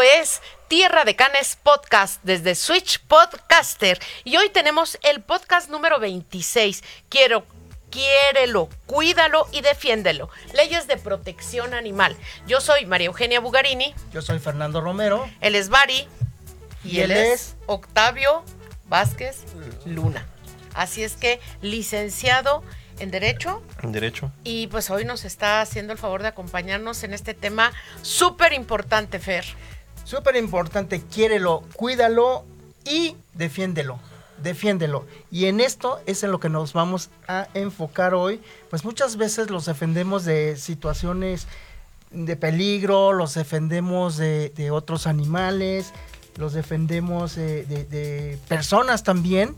Esto es Tierra de Canes Podcast desde Switch Podcaster y hoy tenemos el podcast número 26. Quiero quiérelo, cuídalo y defiéndelo. Leyes de protección animal. Yo soy María Eugenia Bugarini. Yo soy Fernando Romero. Él es Bari. Y, él, es Octavio Vázquez Luna. Así es que, licenciado en Derecho. En Derecho. Y pues hoy nos está haciendo el favor de acompañarnos en este tema súper importante, Fer. Súper importante, quiérelo, cuídalo y defiéndelo. Defiéndelo. Y en esto es en lo que nos vamos a enfocar hoy. Pues muchas veces los defendemos de situaciones de peligro, los defendemos de, de otros animales, los defendemos de, de- de personas también,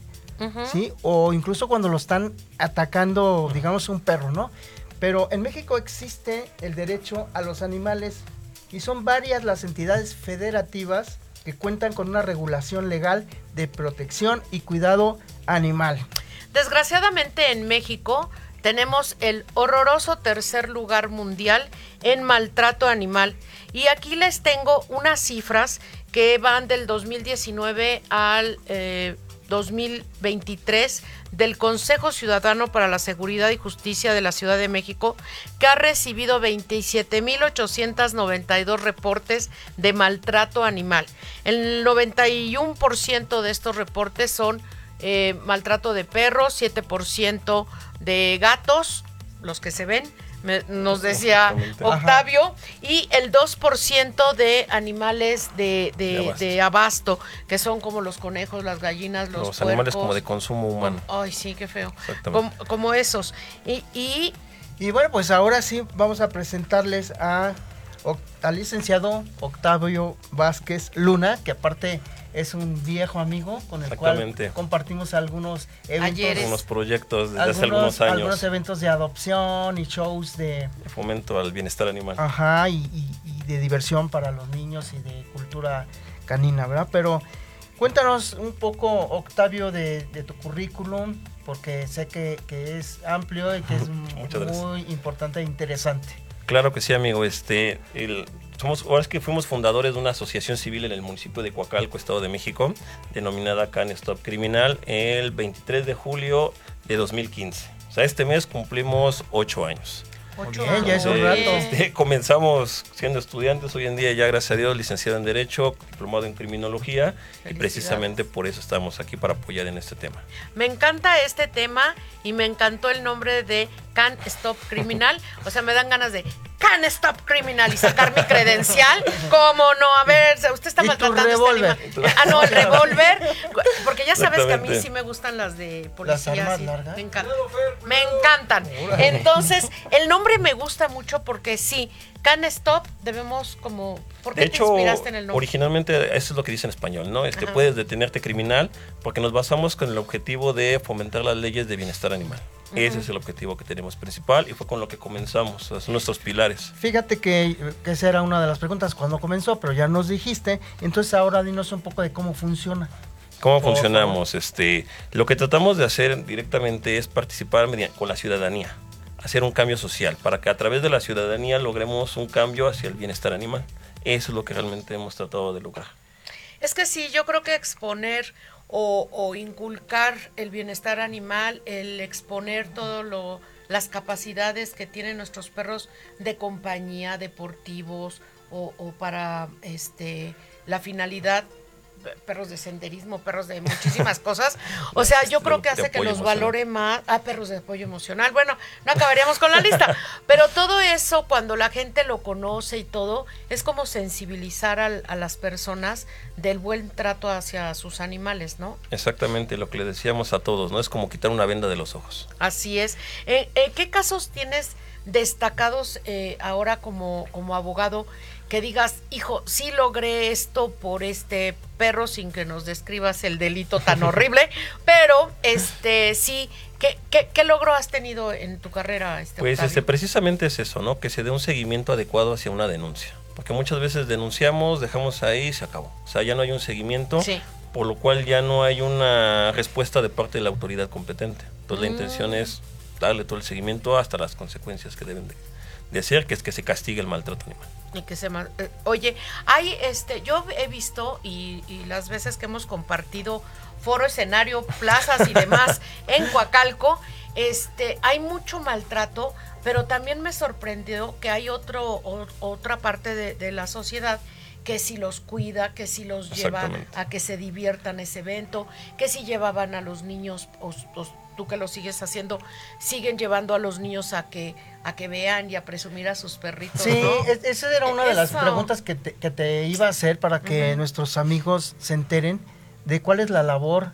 ¿sí? O incluso cuando lo están atacando, digamos, un perro, ¿no? Pero en México existe el derecho a los animales y son varias las entidades federativas que cuentan con una regulación legal de protección y cuidado animal. Desgraciadamente en México tenemos el horroroso tercer lugar mundial en maltrato animal. Y aquí les tengo unas cifras que van del 2019 al eh, 2023 del Consejo Ciudadano para la Seguridad y Justicia de la Ciudad de México, que ha recibido 27.892 reportes de maltrato animal. El 91% de estos reportes son eh, maltrato de perros, 7% de gatos, los que se ven, me- nos decía. Octavio, y el 2% de animales de, de- De abasto. de abasto, que son como los conejos, las gallinas, los, Los, animales como de consumo humano. Ay, sí, qué feo. Exactamente. Como, como esos. Y, y Y bueno, pues ahora sí vamos a presentarles a, al licenciado Octavio Vázquez Luna, que aparte es un viejo amigo con el cual compartimos algunos eventos, Ayeres. Unos proyectos desde hace algunos algunos, años. algunos eventos de adopción y shows de, de fomento al bienestar animal. ajá, y, y- y de diversión para los niños y de cultura canina, ¿verdad? Pero cuéntanos un poco, Octavio, de, de tu currículum, porque sé que, que es amplio y que es gracias. muy importante e interesante. Claro que sí, amigo. Este, el- somos, ahora es que fuimos fundadores de una asociación civil en el municipio de Coacalco, Estado de México, denominada Can Stop Criminal, el 23 de julio de 2015. O sea, este mes cumplimos ocho años. Ocho bien, ya es un años. rato. Este, comenzamos siendo estudiantes, hoy en día ya gracias a Dios licenciado en Derecho, diplomado en Criminología y precisamente por eso estamos aquí para apoyar en este tema. Me encanta este tema y me encantó el nombre de Can Stop Criminal. O sea, me dan ganas de Can Stop Criminal y sacar mi credencial. ¿Cómo no? A ver, usted está ¿Y tu maltratando este revólver? animal. Ah, no, el revólver. Porque ya sabes que a mí sí me gustan las de ¿Las policía. armas sí, largas? Me encantan. Me encantan. Entonces, el nombre me gusta mucho porque sí, Can Stop debemos como... ¿Por qué De te hecho, inspiraste en el nombre? originalmente eso es lo que dice en español, ¿no? Este, Ajá. puedes detenerte criminal porque nos basamos con el objetivo de fomentar las leyes de bienestar animal. Ese es el objetivo que tenemos principal y fue con lo que comenzamos, son nuestros pilares. Fíjate que, que esa era una de las preguntas cuando comenzó, pero ya nos dijiste. Entonces ahora dinos un poco de cómo funciona. ¿Cómo funcionamos? Este, lo que tratamos de hacer directamente es participar con la ciudadanía, hacer un cambio social, para que a través de la ciudadanía logremos un cambio hacia el bienestar animal. Eso es lo que realmente hemos tratado de lograr. Es que sí, yo creo que exponer o, inculcar el bienestar animal, el exponer todo las capacidades que tienen nuestros perros de compañía, deportivos o, o para este la finalidad perros de senderismo, perros de muchísimas cosas. O sea, yo creo que hace que apoyo los valore más. Ah, perros de apoyo emocional. Bueno, no acabaríamos con la lista. Pero todo eso, cuando la gente lo conoce y todo, es como sensibilizar a las personas del buen trato hacia sus animales, ¿no? Exactamente lo que le decíamos a todos, ¿no? Es como quitar una venda de los ojos. Así es. Eh, eh, ¿Qué casos tienes destacados eh, ahora como, como abogado que digas, hijo, sí logré esto por este perro sin que nos describas el delito tan horrible, pero este sí, ¿qué, qué, qué logro has tenido en tu carrera? Este, Pues Octavio? este, precisamente es eso, ¿no? Que se dé un seguimiento adecuado hacia una denuncia. Porque muchas veces denunciamos, dejamos ahí y se acabó. O sea, ya no hay un seguimiento, Sí. por lo cual ya no hay una respuesta de parte de la autoridad competente. Entonces la Mm. intención es darle todo el seguimiento hasta las consecuencias que deben de, de ser, que es que se castigue el maltrato animal. Y que se eh, oye, hay este, yo he visto y, y, las veces que hemos compartido foro, escenario, plazas y demás en Coacalco, este, hay mucho maltrato, pero también me sorprendió que hay otro, otra parte de, la sociedad que si los cuida, que si los lleva a que se diviertan ese evento, que si llevaban a los niños, o, tú que lo sigues haciendo, siguen llevando a los niños a que a que vean y a presumir a sus perritos. Sí, esa era una de las preguntas que te, iba a hacer para que nuestros amigos se enteren de cuál es la labor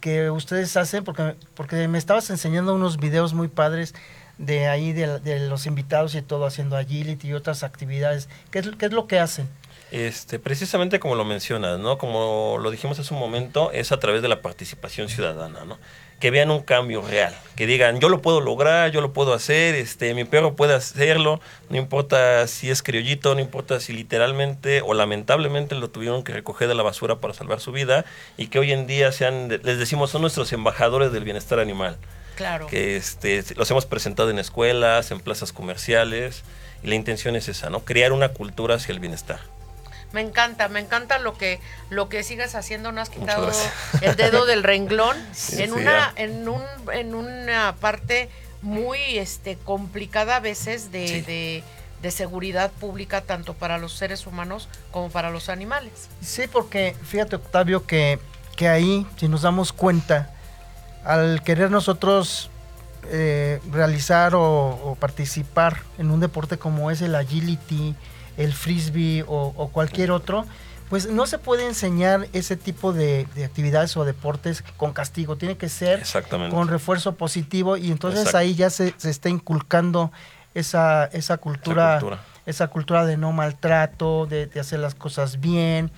que ustedes hacen, porque, porque me estabas enseñando unos videos muy padres de ahí, de, los invitados y todo, haciendo agility y otras actividades. ¿Qué es, qué es lo que hacen? Este, precisamente como lo mencionas, ¿no? Como lo dijimos hace un momento, es a través de la participación ciudadana, ¿no? Que vean un cambio real, que digan, yo lo puedo lograr, yo lo puedo hacer, este, mi perro puede hacerlo, no importa si es criollito, no importa si literalmente o lamentablemente lo tuvieron que recoger de la basura para salvar su vida y que hoy en día sean, les decimos, son nuestros embajadores del bienestar animal. Claro. Que este, los hemos presentado en escuelas, en plazas comerciales y la intención es esa, ¿no? Crear una cultura hacia el bienestar. Me encanta, me encanta lo que lo que sigas haciendo. No has quitado el dedo del renglón en una en un en una parte muy este complicada a veces de, de, seguridad pública tanto para los seres humanos como para los animales. Sí, porque fíjate Octavio que que ahí si nos damos cuenta al querer nosotros eh, realizar o participar en un deporte como es el agility el frisbee o, cualquier otro, pues no se puede enseñar ese tipo de, actividades o deportes con castigo, tiene que ser con refuerzo positivo y entonces ahí ya se, está inculcando esa, esa, cultura, esa, cultura, de no maltrato, de, hacer las cosas bien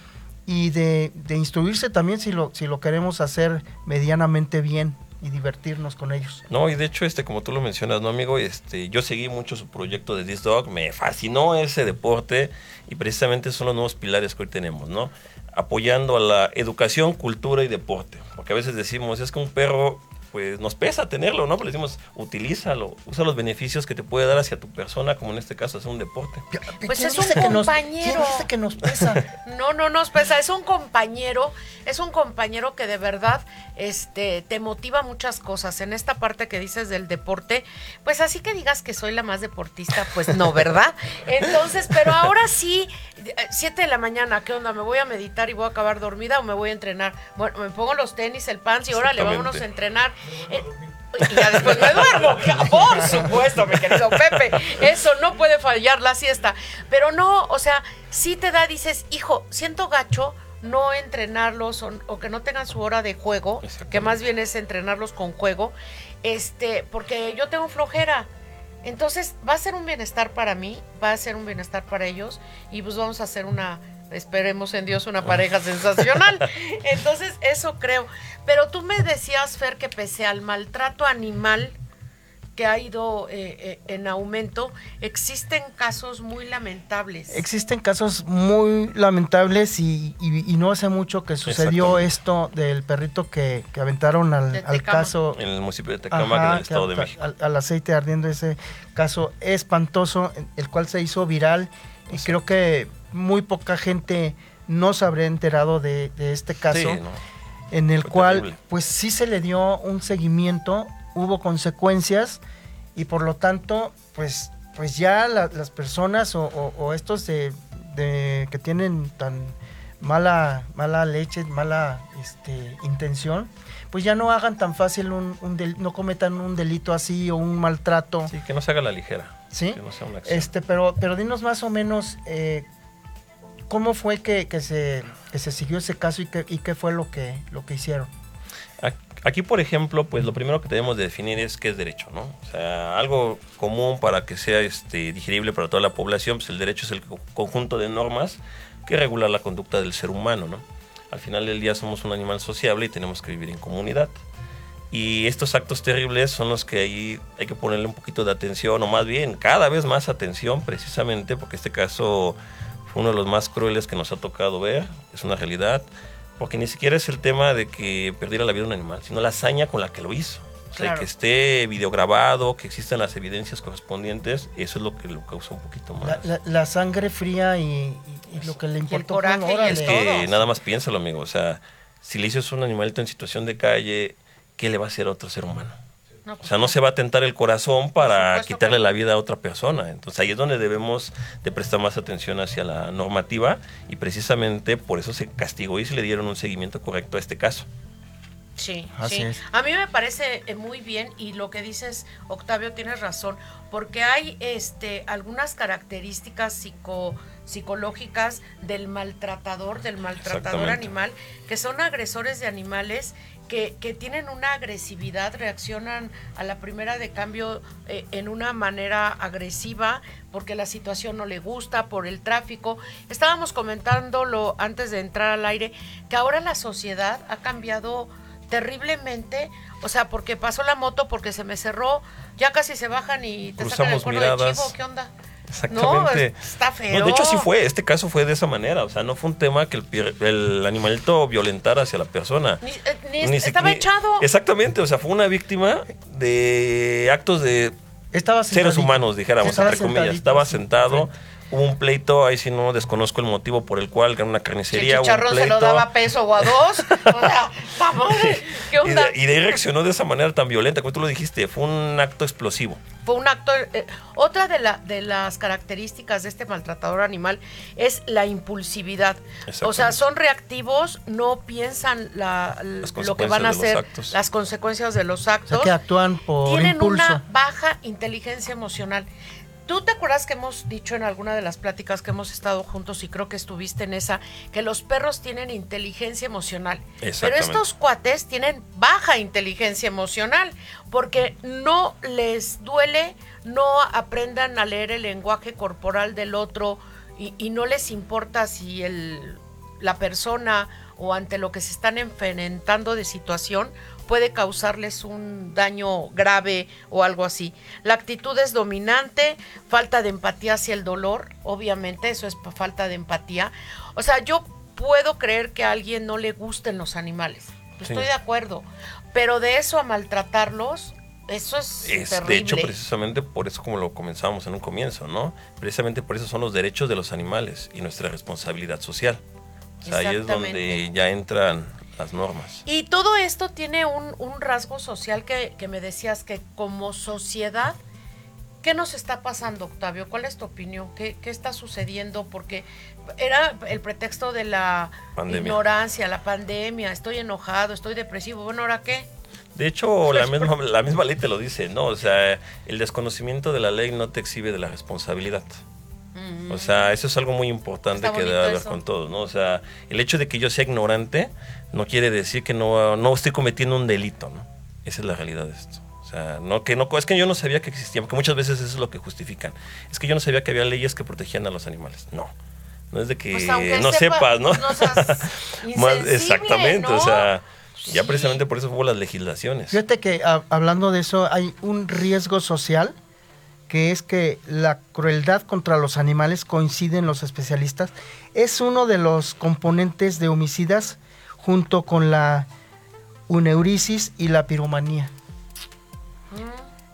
y de, de, instruirse también si lo, si lo queremos hacer medianamente bien y divertirnos con ellos. No, y de hecho, este, como tú lo mencionas, ¿no, amigo? Este, yo seguí mucho su proyecto de This Dog, me fascinó ese deporte y precisamente son los nuevos pilares que hoy tenemos, ¿no? Apoyando a la educación, cultura y deporte. Porque a veces decimos, es que un perro pues nos pesa tenerlo, ¿no? Pues le decimos, utilízalo, usa los beneficios que te puede dar hacia tu persona, como en este caso es un deporte. Pues es un compañero. que nos pesa? no, no nos pesa, es un compañero, es un compañero que de verdad este, te motiva muchas cosas. En esta parte que dices del deporte, pues así que digas que soy la más deportista, pues no, ¿verdad? Entonces, pero ahora sí, 7 de la mañana, ¿qué onda? ¿Me voy a meditar y voy a acabar dormida o me voy a entrenar? Bueno, me pongo los tenis, el pants y órale, vámonos a entrenar. Eh, y ya después me duermo. Por supuesto, mi querido Pepe. Eso no puede fallar la siesta. Pero no, o sea, si te da, dices, hijo, siento gacho no entrenarlos o, que no tengan su hora de juego, que más bien es entrenarlos con juego, este, porque yo tengo flojera. Entonces va a ser un bienestar para mí, va a ser un bienestar para ellos y pues vamos a hacer una, esperemos en Dios, una pareja sensacional. Entonces eso creo. Pero tú me decías, Fer, que pese al maltrato animal que ha ido eh, eh, en aumento, existen casos muy lamentables. Existen casos muy lamentables y, no hace mucho que sucedió esto del perrito que, aventaron al, caso. En el municipio de Tecama, en el Estado de México. Al, aceite ardiendo ese caso espantoso, el cual se hizo viral y creo que muy poca gente no se habría enterado de, este caso. En el cual, pues sí se le dio un seguimiento hubo consecuencias y por lo tanto, pues, pues ya las personas o, estos de, que tienen tan mala, mala leche, mala este, intención, pues ya no hagan tan fácil un, no cometan un delito así o un maltrato. Sí, que no se haga la ligera. Sí. este, pero, pero dinos más o menos eh, cómo fue que, se, que se siguió ese caso y, que, y qué fue lo que, lo que hicieron. Aquí, por ejemplo, pues lo primero que tenemos de definir es qué es derecho, ¿no? O sea, algo común para que sea este, digerible para toda la población, pues el derecho es el conjunto de normas que regula la conducta del ser humano, ¿no? Al final del día somos un animal sociable y tenemos que vivir en comunidad. Y estos actos terribles son los que ahí hay que ponerle un poquito de atención, o más bien cada vez más atención, precisamente porque este caso fue uno de los más crueles que nos ha tocado ver, es una realidad porque ni siquiera es el tema de que perdiera la vida un animal, sino la hazaña con la que lo hizo. O sea, que esté videograbado, que existan las evidencias correspondientes, eso es lo que lo causa un poquito más. La, sangre fría y, lo que le importa. es que nada más piénsalo, amigo. O sea, si le a un animalito en situación de calle, ¿qué le va a hacer a otro ser humano? o sea, no se va a tentar el corazón para quitarle la vida a otra persona. Entonces ahí es donde debemos de prestar más atención hacia la normativa y precisamente por eso se castigó y se le dieron un seguimiento correcto a este caso. Sí, sí. A mí me parece eh, muy bien y lo que dices, Octavio, tienes razón, porque hay este, algunas características psico, psicológicas del maltratador, del maltratador animal, que son agresores de animales que, que, tienen una agresividad, reaccionan a la primera de cambio eh, en una manera agresiva porque la situación no le gusta, por el tráfico. Estábamos comentándolo antes de entrar al aire, que ahora la sociedad ha cambiado terriblemente, o sea, porque pasó la moto, porque se me cerró, ya casi se bajan y te sacan el cuerno de chivo, ¿qué onda? Exactamente. No, está feo. de hecho, sí fue. Este caso fue de esa manera. O sea, no fue un tema que el, animalito violentara hacia la persona. Ni, eh, estaba echado. Exactamente. O sea, fue una víctima de actos de estaba seres humanos, dijéramos, entre comillas. Estaba sentado. Hubo un pleito, ahí sí no desconozco el motivo por el cual ganó una carnicería. El chicharrón se lo daba peso o a dos. o sea, ¿qué onda? Y de, ahí reaccionó de esa manera tan violenta, como tú lo dijiste, fue un acto explosivo. Fue un acto. Eh, otra de, la, de las características de este maltratador animal es la impulsividad. O sea, son reactivos, no piensan la, lo que van a hacer, las consecuencias de los actos. que actúan por Tienen una baja inteligencia emocional. ¿Tú te acuerdas que hemos dicho en alguna de las pláticas que hemos estado juntos y creo que estuviste en esa, que los perros tienen inteligencia emocional? Pero estos cuates tienen baja inteligencia emocional porque no les duele, no aprendan a leer el lenguaje corporal del otro y, y no les importa si el, la persona o ante lo que se están enfrentando de situación puede causarles un daño grave o algo así. La actitud es dominante, falta de empatía hacia el dolor, obviamente eso es falta de empatía. O sea, yo puedo creer que a alguien no le gusten los animales, estoy de acuerdo, pero de eso a maltratarlos, eso es, terrible. De hecho, precisamente por eso como lo comenzamos en un comienzo, ¿no? Precisamente por eso son los derechos de los animales y nuestra responsabilidad social. O sea, ahí es donde ya entran las normas. Y todo esto tiene un, rasgo social que, me decías que como sociedad, ¿qué nos está pasando, Octavio? ¿Cuál es tu opinión? ¿Qué, está sucediendo? Porque era el pretexto de la ignorancia, la pandemia, estoy enojado, estoy depresivo, bueno, ¿ahora qué? De hecho, la misma, la misma ley te lo dice, ¿no? O sea, el desconocimiento de la ley no te exhibe de la responsabilidad. O sea, eso es algo muy importante que debe ver con todos, ¿no? O sea, el hecho de que yo sea ignorante no quiere decir que no, no estoy cometiendo un delito, ¿no? Esa es la realidad de esto. O sea, no que no es que yo no sabía que existía, porque muchas veces eso es lo que justifican. Es que yo no sabía que había leyes que protegían a los animales. No. No es de que pues no sepas, ¿no? exactamente, o sea, ya precisamente por eso hubo las legislaciones. Fíjate que hablando de eso, hay un riesgo social que es que la crueldad contra los animales, coinciden los especialistas, es uno de los componentes de homicidas junto con la uneurisis y la piromanía.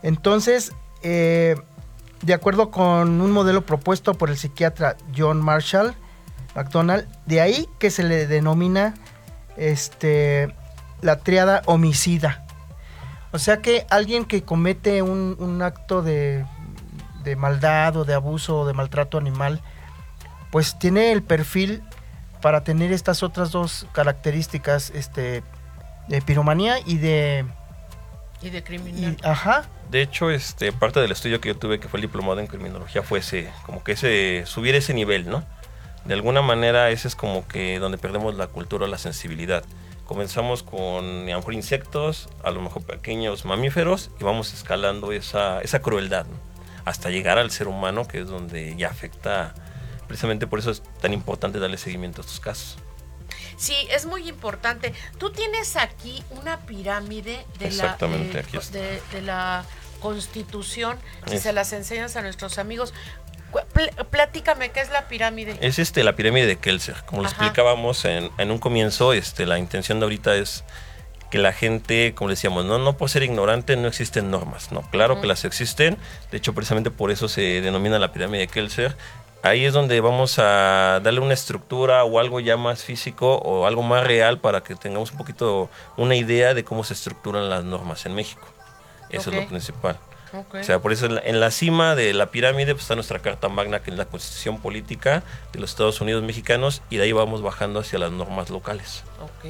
Entonces, eh, de acuerdo con un modelo propuesto por el psiquiatra John Marshall McDonald, de ahí que se le denomina este, la triada homicida. O sea que alguien que comete un acto de de maldad o de abuso o de maltrato animal, pues tiene el perfil para tener estas otras dos características, este, de piromanía y de... Y de criminal. ajá. De hecho, este, parte del estudio que yo tuve, que fue el diplomado en criminología, fue ese, como que ese, subir ese nivel, ¿no? De alguna manera, ese es como que donde perdemos la cultura, la sensibilidad. Comenzamos con, a lo mejor, insectos, a lo mejor pequeños mamíferos, y vamos escalando esa, esa crueldad, ¿no? hasta llegar al ser humano, que es donde ya afecta. Precisamente por eso es tan importante darle seguimiento a estos casos. Sí, es muy importante. Tú tienes aquí una pirámide de, la, de, la Constitución, si se las enseñas a nuestros amigos. Platícame, ¿qué es la pirámide? Es este, la pirámide de Kelser. Como lo explicábamos en, en, un comienzo, este, la intención de ahorita es que la gente, como decíamos, no, no por ser ignorante no existen normas, no, claro que las existen, de hecho precisamente por eso se denomina la pirámide de Kelser, ahí es donde vamos a darle una estructura o algo ya más físico o algo más real para que tengamos un poquito una idea de cómo se estructuran las normas en México. Eso es lo principal. O sea, por eso en la, cima de la pirámide pues, está nuestra Carta Magna, que es la constitución política de los Estados Unidos mexicanos, y de ahí vamos bajando hacia las normas locales. Ok.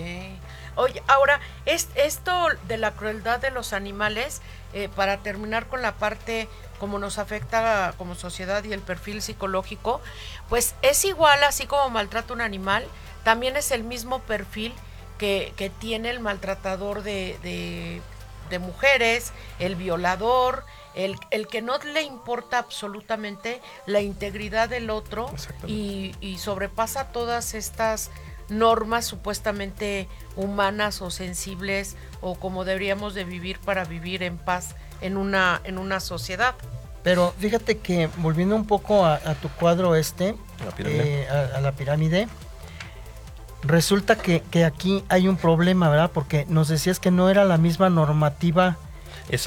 Oye, ahora, es, esto de la crueldad de los animales, eh, para terminar con la parte como nos afecta como sociedad y el perfil psicológico, pues es igual, así como maltrata un animal, también es el mismo perfil que, que tiene el maltratador de, de, mujeres, el violador, el, el, que no le importa absolutamente la integridad del otro y, y, sobrepasa todas estas normas supuestamente humanas o sensibles o como deberíamos de vivir para vivir en paz en una, en una sociedad. Pero fíjate que volviendo un poco a, tu cuadro este, eh, a, la pirámide, resulta que, que, aquí hay un problema, ¿verdad? Porque nos decías que no era la misma normativa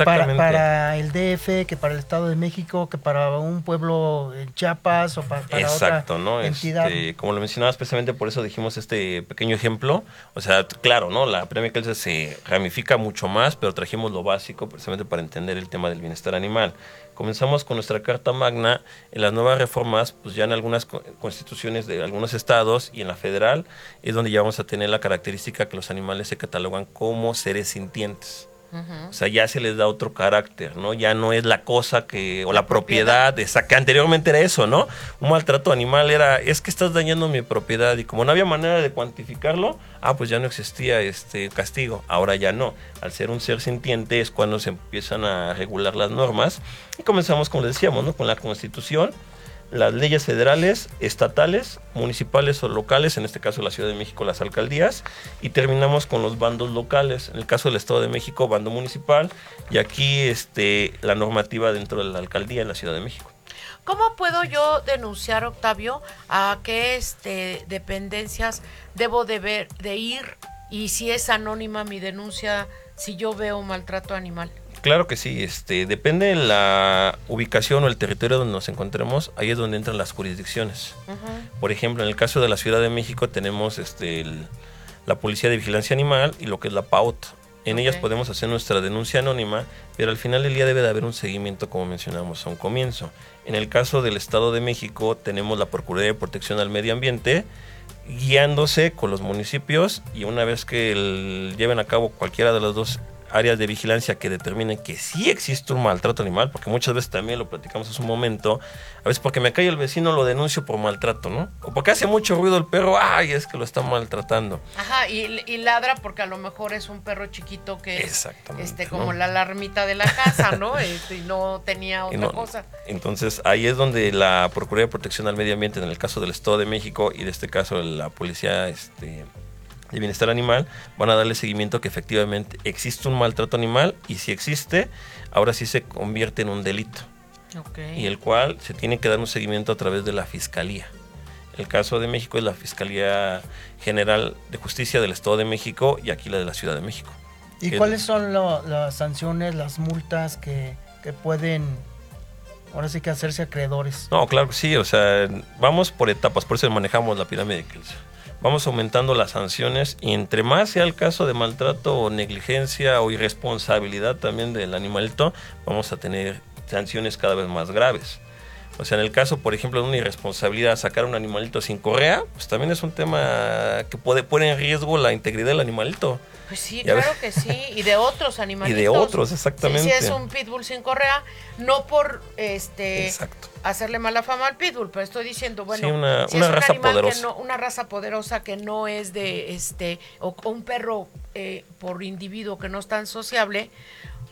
para, para, el DF, que para el Estado de México, que para un pueblo en Chiapas o para, Exacto, ¿no? entidad. Este, como lo mencionabas, precisamente por eso dijimos este pequeño ejemplo. O sea, claro, ¿no? La premia Kelsa se ramifica mucho más, pero trajimos lo básico precisamente para entender el tema del bienestar animal. Comenzamos con nuestra Carta Magna. En las nuevas reformas, pues ya en algunas constituciones de algunos estados y en la federal, es donde ya vamos a tener la característica que los animales se catalogan como seres sintientes. O sea, ya se les da otro carácter, ¿no? Ya no es la cosa que, o la, propiedad, esa, que anteriormente era eso, ¿no? Un maltrato animal era, es que estás dañando mi propiedad y como no había manera de cuantificarlo, ah, pues ya no existía este castigo, ahora ya no. Al ser un ser sintiente es cuando se empiezan a regular las normas y comenzamos, como decíamos, ¿no? Con la constitución las leyes federales, estatales, municipales o locales, en este caso la Ciudad de México, las alcaldías, y terminamos con los bandos locales, en el caso del Estado de México, bando municipal, y aquí este, la normativa dentro de la alcaldía en la Ciudad de México. ¿Cómo puedo yo denunciar, Octavio, a qué este, dependencias debo de, ver, de ir y si es anónima mi denuncia si yo veo maltrato animal? Claro que sí, este, depende de la ubicación o el territorio donde nos encontremos, ahí es donde entran las jurisdicciones. Por ejemplo, en el caso de la Ciudad de México tenemos este, la Policía de Vigilancia Animal y lo que es la PAUT. En ellas podemos hacer nuestra denuncia anónima, pero al final del día debe de haber un seguimiento, como mencionamos a un comienzo. En el caso del Estado de México tenemos la Procuraduría de Protección al Medio Ambiente, guiándose con los municipios y una vez que lleven a cabo cualquiera de las dos áreas de vigilancia que determinen que sí existe un maltrato animal, porque muchas veces también lo platicamos hace un momento, a veces porque me cae el vecino lo denuncio por maltrato, ¿no? O porque hace mucho ruido el perro, ay, es que lo está maltratando. Ajá, y, ladra porque a lo mejor es un perro chiquito que es este, como la alarmita de la casa, ¿no? Este, y no tenía otra cosa. Entonces ahí es donde la Procuraduría de Protección al Medio Ambiente, en el caso del Estado de México y de este caso la Policía este, de bienestar animal van a darle seguimiento que efectivamente existe un maltrato animal y si existe, ahora sí se convierte en un delito. Y el cual se tiene que dar un seguimiento a través de la Fiscalía. El caso de México es la Fiscalía General de Justicia del Estado de México y aquí la de la Ciudad de México. ¿Y cuáles son las sanciones, las multas que, que pueden ahora sí que hacerse acreedores? No, claro que sí, o sea, vamos por etapas, por eso manejamos la pirámide de Kelsen vamos aumentando las sanciones y entre más sea el caso de maltrato o negligencia o irresponsabilidad también del animalito, vamos a tener sanciones cada vez más graves. O sea, en el caso, por ejemplo, de una irresponsabilidad, sacar un animalito sin correa, pues también es un tema que puede poner en riesgo la integridad del animalito. Pues sí, claro que sí, y de otros animalitos. Y de otros, exactamente. si es un pitbull sin correa, no por este hacerle mala fama al pitbull, pero estoy diciendo, bueno, una, si es un raza poderosa. una raza poderosa que no es de este o, un perro eh, por individuo que no es tan sociable,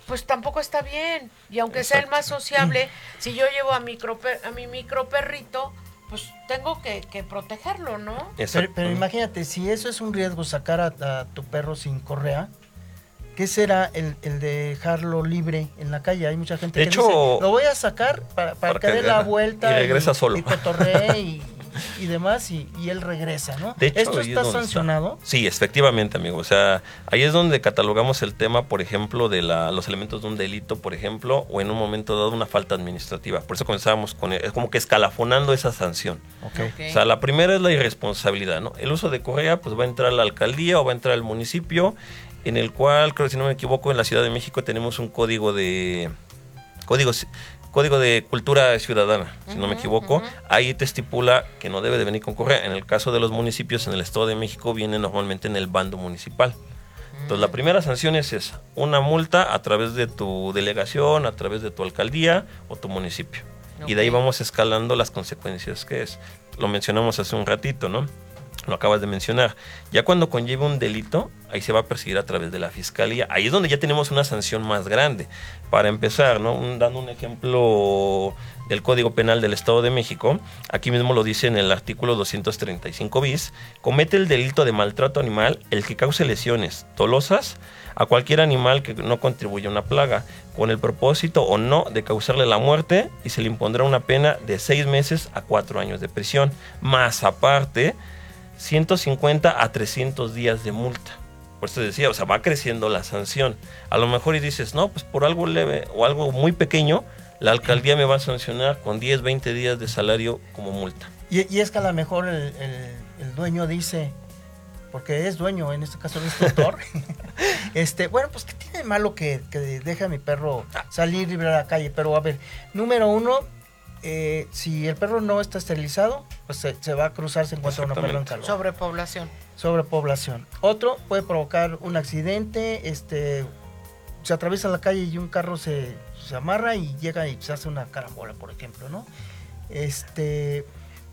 pues tampoco está bien. Y aunque sea el más sociable, si yo llevo a, micro, a mi micro perrito, pues tengo que, protegerlo, ¿no? Pero, imagínate, si eso es un riesgo, sacar a, tu perro sin correa, ¿qué será el, dejarlo libre en la calle? Hay mucha gente que dice, lo voy a sacar para, que, dé la vuelta y regresa solo. Y y y demás y, y él regresa, ¿no? De hecho, ¿Esto es está sancionado? Sí, efectivamente, amigo. O sea, ahí es donde catalogamos el tema, por ejemplo, de la- los elementos de un delito, por ejemplo, o en un momento dado una falta administrativa. Por eso comenzábamos con, es como que escalafonando esa sanción. O sea, la primera es la irresponsabilidad, ¿no? El uso de correa, pues va a entrar a la alcaldía o va a entrar al municipio, en el cual, creo que si no me equivoco, en la Ciudad de México tenemos un código de... Código, código de cultura ciudadana, si no me equivoco. Ahí te estipula que no debe de venir con correa. En el caso de los municipios en el Estado de México viene normalmente en el bando municipal. Entonces la primera sanción es esa, una multa a través de tu delegación, a través de tu alcaldía o tu municipio. Y de ahí vamos escalando las consecuencias que es. Lo mencionamos hace un ratito, ¿no? Lo acabas de mencionar. Ya cuando conlleve un delito, ahí se va a perseguir a través de la fiscalía. Ahí es donde ya tenemos una sanción más grande. Para empezar, ¿no? Dando un ejemplo del Código Penal del Estado de México, aquí mismo lo dice en el artículo 235 bis, comete el delito de maltrato animal el que cause lesiones dolosas a cualquier animal que no contribuya a una plaga, con el propósito o no de causarle la muerte y se le impondrá una pena de seis meses a cuatro años de prisión, más aparte 150 a 300 días de multa. Por eso decía, o sea, va creciendo la sanción. A lo mejor y dices, no, pues por algo leve o algo muy pequeño, la alcaldía me va a sancionar con 10, 20 días de salario como multa. Y, y es que a lo mejor el, el- el dueño dice, porque es dueño, en este caso es tutor, este, bueno, pues ¿qué tiene malo que, que deje a mi perro salir libre a la calle? Pero a ver, número uno, eh, si el perro no está esterilizado, pues se, se va a cruzar, se encuentra una perra en calor. Sobrepoblación. Sobrepoblación. Otro puede provocar un accidente, este, se atraviesa la calle y un carro se, se amarra y llega y se hace una carambola, por ejemplo, ¿no? Este,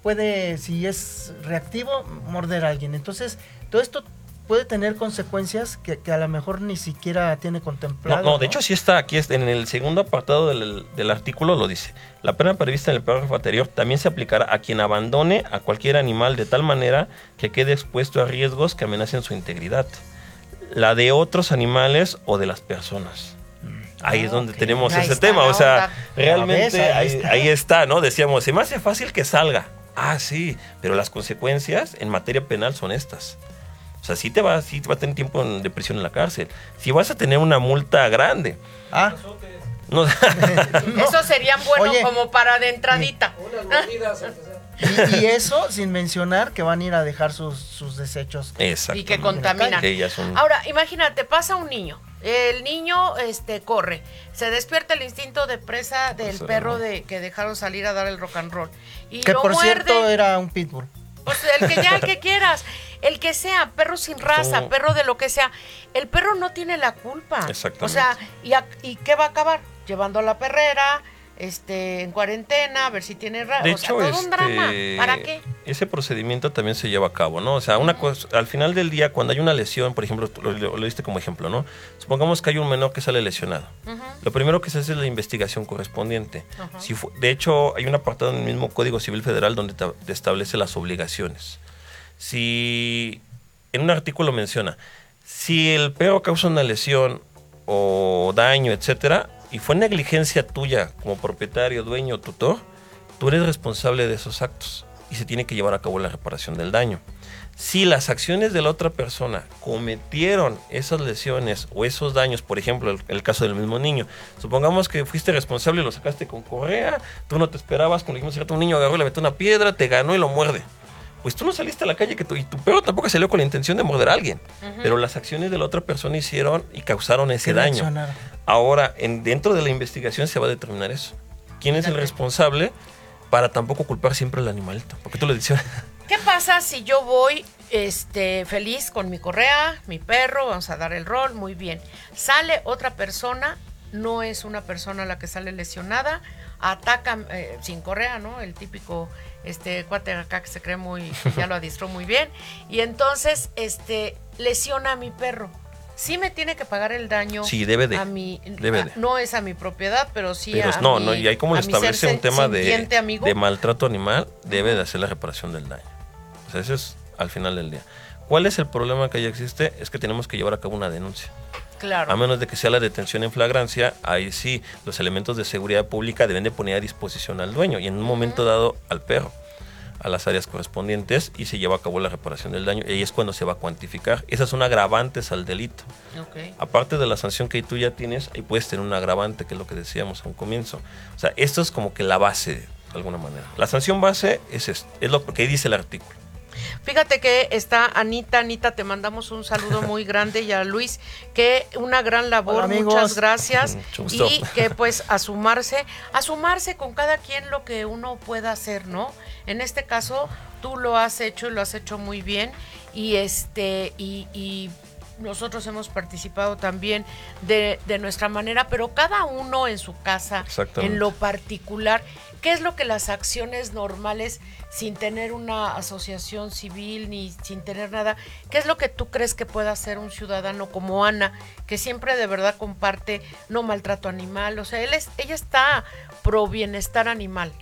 puede, si es reactivo, morder a alguien. Entonces, todo esto puede tener consecuencias que, que a lo mejor ni siquiera tiene contemplado. No, no, de hecho sí está aquí, en el segundo apartado del, del artículo lo dice. La pena prevista en el párrafo anterior también se aplicará a quien abandone a cualquier animal de tal manera que quede expuesto a riesgos que amenacen su integridad. La de otros animales o de las personas. Ahí es Ah, donde ok. tenemos Ahí ese tema, o sea, realmente ahí ahí, está. ahí está, ¿no? Decíamos, se me hace fácil que salga. Ah, sí, pero las consecuencias en materia penal son estas. O sea, sí te va, sí te va a tener tiempo en- de prisión en la cárcel. Si vas a tener una multa grande, Ah, no, Eso serían buenos Oye. como para de entradita. y, y eso sin mencionar que van a ir a dejar sus, sus desechos. Y que contaminan. Que son- Ahora, imagínate, pasa un niño. El niño este, corre. Se despierta el instinto de presa del perro de, que dejaron salir a dar el rock and roll. Y Que lo por muerde. cierto era un pitbull. Pues el que ya, el que quieras. El que sea, perro sin raza, perro de lo que sea. El perro no tiene la culpa. Exactamente. O sea, ¿y, a- ¿y qué va a acabar? Llevando a la perrera, este, en cuarentena, a ver si tiene. De o sea, hecho, todo un drama. este, ¿Para qué? Ese procedimiento también se lleva a cabo, ¿no? O sea, una cosa, al final del día, cuando hay una lesión, por ejemplo, lo, lo- lo diste como ejemplo, ¿no? Supongamos que hay un menor que sale lesionado. Lo primero que se hace es la investigación correspondiente. Ajá. Si de hecho, hay un apartado en el mismo Código Civil Federal donde te, te establece las obligaciones. Si en un artículo menciona, si el perro causa una lesión o daño, etcétera, y fue negligencia tuya como propietario, dueño, tutor, tú eres responsable de esos actos y se tiene que llevar a cabo la reparación del daño. Si las acciones de la otra persona cometieron esas lesiones o esos daños, por ejemplo, el, caso del mismo niño, supongamos que fuiste responsable y lo sacaste con correa, tú no te esperabas, como dijimos, un niño agarró y le metió una piedra, te ganó y lo muerde. Pues tú no saliste a la calle que tu, y tu perro tampoco salió con la intención de morder a alguien, pero las acciones de la otra persona hicieron y causaron ese daño. Ahora, en, dentro de la investigación se va a determinar eso. ¿Quién es el responsable para tampoco culpar siempre al animalito? Porque tú lo dices. ¿Qué pasa si yo voy este, feliz con mi correa, mi perro, vamos a dar el rol, muy bien. Sale otra persona, no es una persona la que sale lesionada, ataca eh, sin correa, ¿no? El típico este cuate acá que se cree muy, ya lo adiestró muy bien. Y entonces, este, lesiona a mi perro. Sí me tiene que pagar el daño Sí, debe de, a mi debe a- de. no es a mi propiedad, pero sí Pero a no, mi- no, y ahí como establece un tema de, amigo. de maltrato animal, debe de hacer la reparación del daño. O sea, eso es al final del día. ¿Cuál es el problema que ya existe? Es que tenemos que llevar a cabo una denuncia. Claro. A menos de que sea la detención en flagrancia, ahí sí, los elementos de seguridad pública deben de poner a disposición al dueño y en un momento dado al perro. a las áreas correspondientes y se lleva a cabo la reparación del daño. Y ahí es cuando se va a cuantificar. Esas son agravantes al delito. Aparte de la sanción que tú ya tienes, ahí puedes tener un agravante, que es lo que decíamos a un comienzo. O sea, esto es como que la base, de alguna manera. La sanción base es, es lo que dice el artículo. Fíjate que está Anita, Anita, te mandamos un saludo muy grande y a Luis, que una gran labor, muchas gracias. y que pues a sumarse, a sumarse con cada quien lo que uno pueda hacer, ¿no? En este caso, tú lo has hecho y lo has hecho muy bien. Y este, y, y nosotros hemos participado también de, de, nuestra manera, pero cada uno en su casa, en lo particular, ¿qué es lo que las acciones normales, sin tener una asociación civil ni sin tener nada, qué es lo que tú crees que pueda hacer un ciudadano como Ana, que siempre de verdad comparte no maltrato animal, o sea, él es, ella está pro bienestar animal?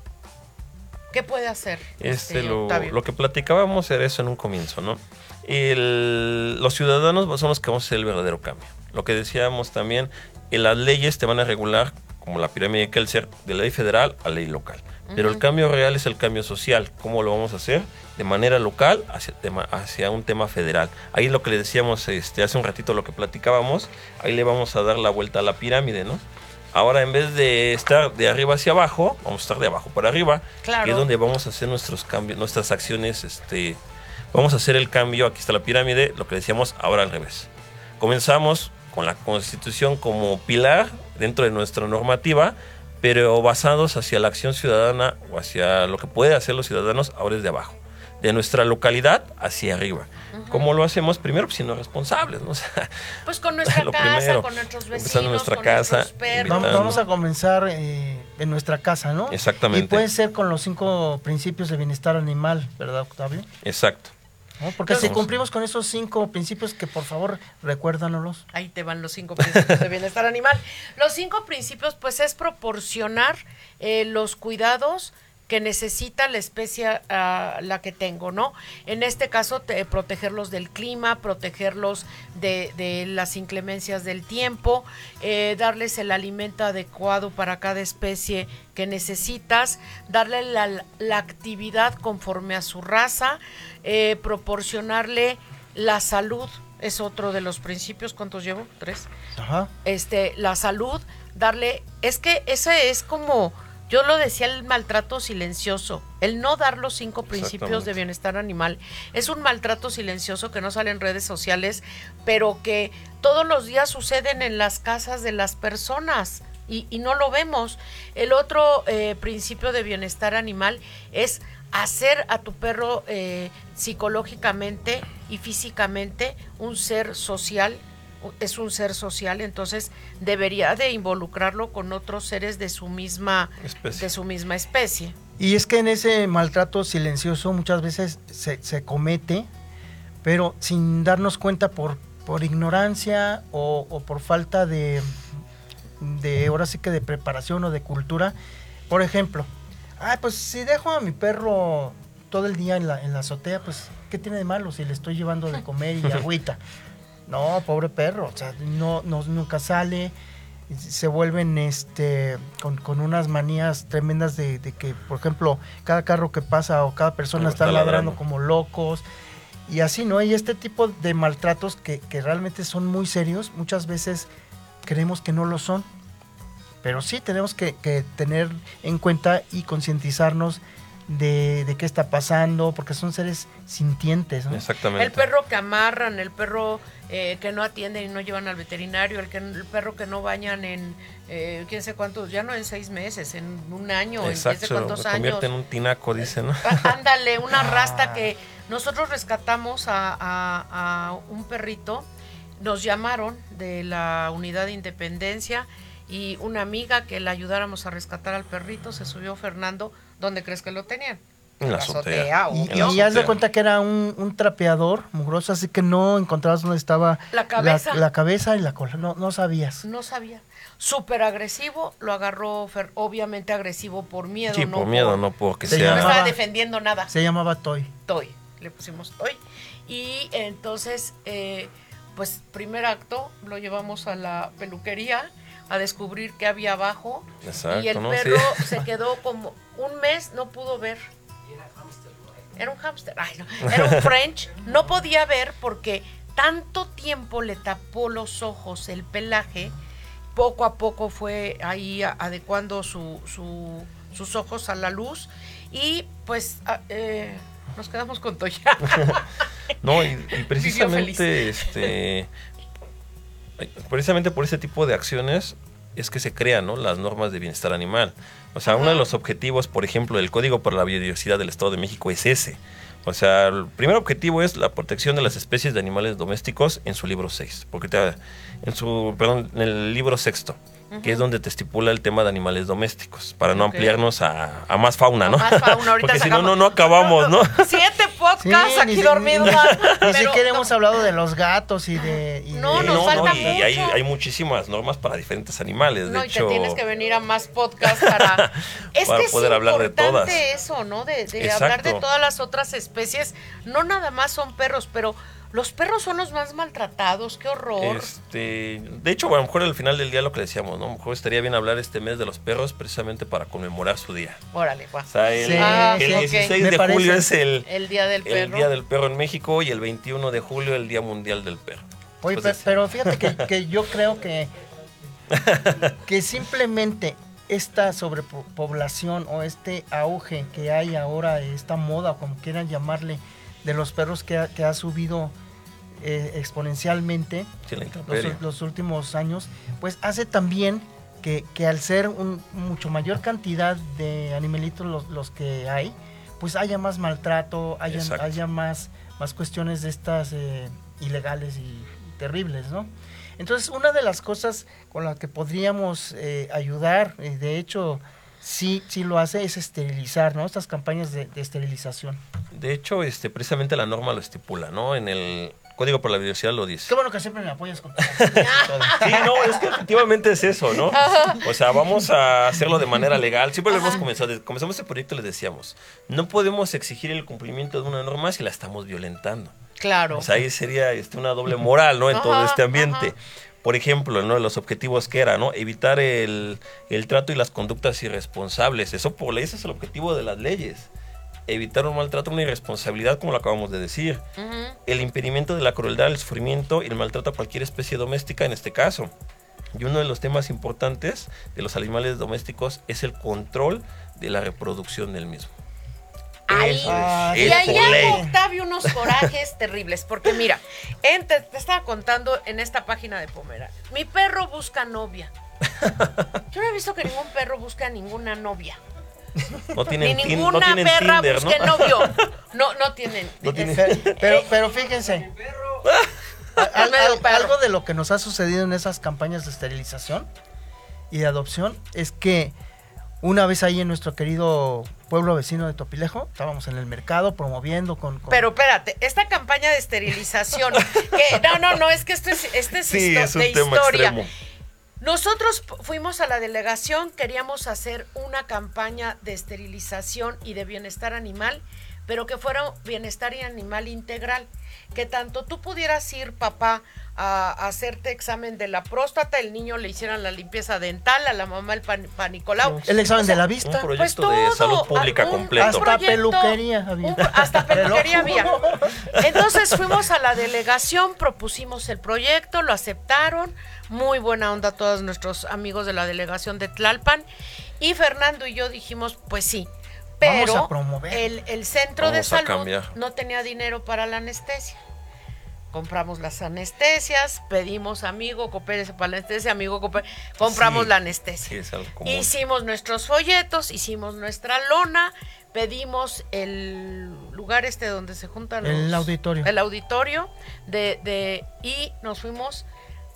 ¿Qué puede hacer? Este, este lo, lo que platicábamos era eso en un comienzo, ¿no? los ciudadanos son los que vamos a hacer el verdadero cambio. Lo que decíamos también, las leyes te van a regular como la pirámide de Kelser, de ley federal a ley local. Pero el cambio real es el cambio social. ¿Cómo lo vamos a hacer? De manera local hacia, tema, hacia un tema federal. Ahí lo que le decíamos este, hace un ratito, lo que platicábamos, ahí le vamos a dar la vuelta a la pirámide, ¿no? Ahora en vez de estar de arriba hacia abajo, vamos a estar de abajo para arriba, que es donde vamos a hacer nuestros cambios, nuestras acciones este, Vamos a hacer el cambio, aquí está la pirámide, lo que decíamos ahora al revés. Comenzamos con la constitución como pilar dentro de nuestra normativa, pero basados hacia la acción ciudadana o hacia lo que pueden hacer los ciudadanos ahora desde abajo. De nuestra localidad hacia arriba. ¿Cómo lo hacemos? Primero, pues, siendo responsables, ¿no? pues con nuestra casa, con nuestros vecinos, nuestra casa, vamos, vamos, a comenzar eh, en nuestra casa, ¿no? Exactamente. Y puede ser con los cinco principios de bienestar animal, ¿verdad, Octavio? Exacto. Porque si cumplimos con esos cinco principios, que por favor recuérdanos. Ahí te van los cinco principios de bienestar animal. Los cinco principios, pues, es proporcionar eh, los cuidados que necesita la especie a la que tengo, ¿no? En este caso, protegerlos del clima, protegerlos de, las inclemencias del tiempo, eh, darles el alimento adecuado para cada especie que necesitas, darle la, actividad conforme a su raza, eh, proporcionarle la salud, es otro de los principios, ¿cuántos llevo? Tres. Ajá. Este, la salud, darle, es que ese es como yo lo decía el maltrato silencioso, el no dar los cinco principios de bienestar animal. Es un maltrato silencioso que no sale en redes sociales, pero que todos los días suceden en las casas de las personas. Y, no lo vemos. El otro eh, principio de bienestar animal es hacer a tu perro eh, psicológicamente y físicamente un ser social es un ser social, entonces debería de involucrarlo con otros seres de su misma especie. De su misma especie. Y es que en ese maltrato silencioso muchas veces se, comete, pero sin darnos cuenta por, por ignorancia o, por falta de, de, ahora sí que de preparación o de cultura. Por ejemplo, ay, pues si dejo a mi perro todo el día en la, en la azotea, pues ¿qué tiene de malo si le estoy llevando de comer y agüita? No, pobre perro, o sea, no, nunca sale, se vuelven este con, unas manías tremendas de, que, por ejemplo, cada carro que pasa o cada persona está, ladrando, como locos. Y así, ¿no? Y este tipo de maltratos que, realmente son muy serios, muchas veces creemos que no lo son. Pero sí tenemos que, que tener en cuenta y concientizarnos de, qué está pasando, porque son seres sintientes. Exactamente. El perro que amarran, el perro eh, que no atienden y no llevan al veterinario, el, que, el perro que no bañan en eh, quién sé cuántos, ya no en seis meses, en un año, en quién sé cuántos años. convierte en un tinaco, dice, ¿no? Ah, ándale, una rasta que nosotros rescatamos a, a un perrito, nos llamaron de la unidad de independencia y una amiga que le ayudáramos a rescatar al perrito, se subió Fernando ¿Dónde crees que lo tenían? En la azotea. y, haz de cuenta que era un, trapeador mugroso, así que no encontrabas dónde estaba la cabeza, la, cabeza y la cola. No, no sabías. No sabía. Súper agresivo, lo agarró, obviamente agresivo por miedo. Sí, por miedo, no porque sea. no estaba defendiendo nada. Se llamaba Toy. Toy, le pusimos Toy. Y entonces, eh, pues, primer acto, lo llevamos a la peluquería a descubrir qué había abajo. y el perro se quedó como un mes, no pudo ver. Era un hámster, ay, no, era un French. No podía ver porque tanto tiempo le tapó los ojos el pelaje, poco a poco fue ahí adecuando su, su- sus ojos a la luz y pues eh, nos quedamos con Toya. No, y, y precisamente, este, precisamente por ese tipo de acciones es que se crean ¿no? las normas de bienestar animal. O sea, uno de los objetivos, por ejemplo, del Código para la Biodiversidad del Estado de México es ese. O sea, el primer objetivo es la protección de las especies de animales domésticos en su libro 6, porque te- en su, perdón, en el libro sexto, que es donde te estipula el tema de animales domésticos, para no ampliarnos a, a más fauna, A ¿no? más fauna, ahorita porque si no, no, no acabamos, ¿no? Siete podcasts Sí, aquí ni- dormidos. Ni, siquiera no. hemos hablado de los gatos y de. y No, de- nos no, falta no, y hay, mucho. hay muchísimas normas para diferentes animales. No, de y hecho, te tienes que venir a más podcasts para... es Para que es poder hablar de importante todas. eso, ¿no? De, de hablar de todas las otras especies. No nada más son perros, pero los perros son los más maltratados. ¡Qué horror! este, de hecho, a lo mejor al final del día lo que decíamos, ¿no? A lo mejor estaría bien hablar este mes de los perros precisamente para conmemorar su día. Órale, guau. O sea, el, Sí, Ah, el ok. 16 Me de julio es el, El Día del el Perro. Día del Perro en México y el 21 de julio el Día Mundial del Perro. Oye, pero fíjate que, que yo creo que, que simplemente esta sobrepoblación o este auge que hay ahora, esta moda, o como quieran llamarle, de los perros que ha, que ha subido eh, exponencialmente sí, los, últimos años, pues hace también que, que al ser un, mucho mayor cantidad de animalitos los, los que hay, pues haya más maltrato, haya, haya más, más cuestiones de estas eh, ilegales y terribles, ¿no? Entonces, una de las cosas con las que podríamos eh, ayudar, eh, de hecho, sí, sí lo hace, es esterilizar, ¿no? Estas campañas de, de esterilización. De hecho, este, precisamente la norma lo estipula, ¿no? En el Código por la Biodiversidad lo dice. Qué bueno que siempre me apoyas con todo. Sí, no, es que efectivamente es eso, ¿no? O sea, vamos a hacerlo de manera legal. Siempre lo hemos comenzado. Desde que comenzamos este proyecto les decíamos, no podemos exigir el cumplimiento de una norma si la estamos violentando. Claro. O sea, ahí sería este, una doble moral, ¿no? En todo este ambiente. ajá. Por ejemplo, uno de los objetivos que era, ¿no? Evitar el, el trato y las conductas irresponsables. Eso por ley ese es el objetivo de las leyes. Evitar un maltrato, una irresponsabilidad, como lo acabamos de decir. El impedimento de la crueldad, el sufrimiento y el maltrato a cualquier especie doméstica en este caso. Y uno de los temas importantes de los animales domésticos es el control de la reproducción del mismo. Ahí. Ah, Y. Octavio, unos corajes terribles. Porque mira, en- te, te estaba contando en esta página de Pomera. Mi perro busca novia. Yo no he visto que ningún perro busque a ninguna novia. No Ni tienen, tin- ninguna no tienen perra Tinder, busque ¿no? novio. No, no tienen. No tienen- Pero, pero, pero fíjense, al- algo de lo que nos ha sucedido en esas campañas de esterilización y de adopción es que una vez ahí en nuestro querido pueblo vecino de Topilejo, estábamos en el mercado promoviendo con... con- Pero espérate, esta campaña de esterilización, que no, no, no, es que esto es, este es, Sí, histo- es un de tema historia. extremo. Nosotros fuimos a la delegación, queríamos hacer una campaña de esterilización y de bienestar animal, pero que fuera un bienestar y animal integral, que tanto tú pudieras ir, papá, a, a hacerte examen de la próstata, el niño le hicieran la limpieza dental, a la mamá el pan, panicolao. el examen de la Un vista, proyecto Pues de salud pública a- un- completo. Hasta proyecto, peluquería había. un hasta peluquería había. Entonces fuimos a la delegación, propusimos el proyecto, lo aceptaron. Muy buena onda todos nuestros amigos de la delegación de Tlalpan. Y Fernando y yo dijimos, pues sí. Vamos Pero a promover. el, el centro de Vamos a salud cambiar. no tenía dinero para la anestesia. Compramos las anestesias, pedimos amigo, coopérese para la anestesia, amigo, coopere- compramos Sí, la anestesia. Sí. Hicimos nuestros folletos, hicimos nuestra lona, pedimos el lugar este donde se juntan El los- auditorio. El auditorio de, de y nos fuimos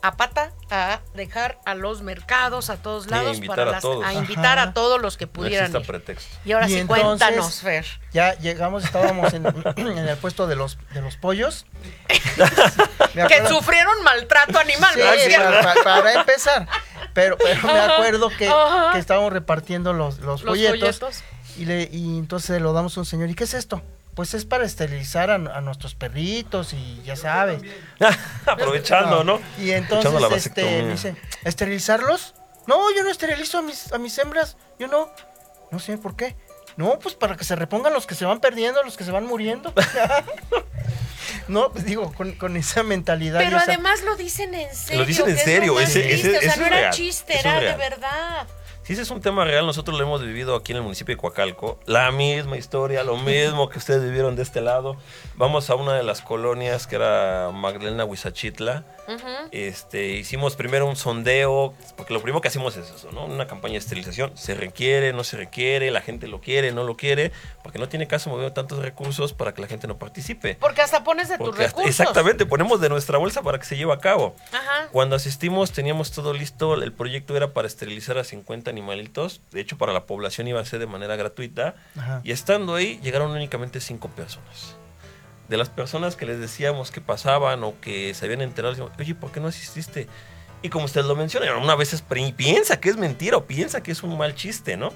a pata a dejar a los mercados a todos lados invitar para a las- todos. a invitar Ajá. a todos los que pudieran exista ir. pretexto. Y ahora Y sí entonces- cuéntanos, Fer. ya llegamos, estábamos en, en el puesto de los, de los pollos. Que sufrieron maltrato animal, Sí, para, para- para empezar. Pero, pero me acuerdo que, que estábamos repartiendo los, los, Los folletos, folletos. Y, le, y entonces lo damos a un señor. ¿Y qué es esto? Pues es para esterilizar a, a nuestros perritos y ya sabes. Aprovechando, ¿no? Y entonces este, me dice, ¿esterilizarlos? No, yo no esterilizo a mis, a mis hembras. Yo no. No sé por qué. No, pues para que se repongan los que se van perdiendo, los que se van muriendo. no, pues digo, con, con esa mentalidad. Pero esa- además lo dicen en serio. Lo dicen en serio, ese- triste, ese- o sea, eso no es era real, chiste, era de verdad. Sí, ese es un tema real, nosotros lo hemos vivido aquí en el municipio de Coacalco. La misma historia, lo mismo que ustedes vivieron de este lado. Vamos a una de las colonias que era Magdalena Huizachitla. Este, hicimos primero un sondeo, porque lo primero que hacemos es eso, ¿no? Una campaña de esterilización. Se requiere, no se requiere, la gente lo quiere, no lo quiere, porque no tiene caso mover tantos recursos para que la gente no participe. Porque hasta pones de tus hasta- recursos. exactamente, ponemos de nuestra bolsa para que se lleve a cabo. Ajá. Cuando asistimos teníamos todo listo, el proyecto era para esterilizar a 50 animalitos, de hecho para la población iba a ser de manera gratuita, Ajá. y estando ahí llegaron únicamente 5 personas. De las personas que les decíamos que pasaban o que se habían enterado, decíamos, oye, ¿por qué no asististe? Y como usted lo menciona, una vez piensa que es mentira o piensa que es un mal chiste, ¿no?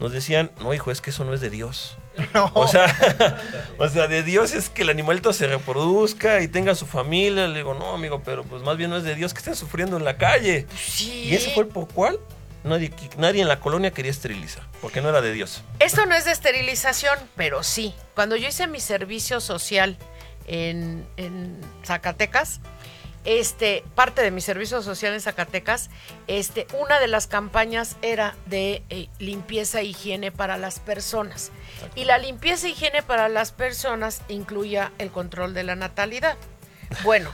Nos decían, no, hijo, es que eso no es de Dios. No. O sea, o sea, de Dios es que el animalito se reproduzca y tenga su familia. Le digo, no, amigo, pero pues más bien no es de Dios que estén sufriendo en la calle. Sí. Y ese fue el por cual nadie, nadie en la colonia quería esterilizar, porque no era de Dios. Esto no es de esterilización, pero sí. Cuando yo hice mi servicio social en, en Zacatecas, este, parte de mi servicio social en Zacatecas, este, una de las campañas era de eh, limpieza e higiene para las personas. Y la limpieza e higiene para las personas incluía el control de la natalidad. Bueno,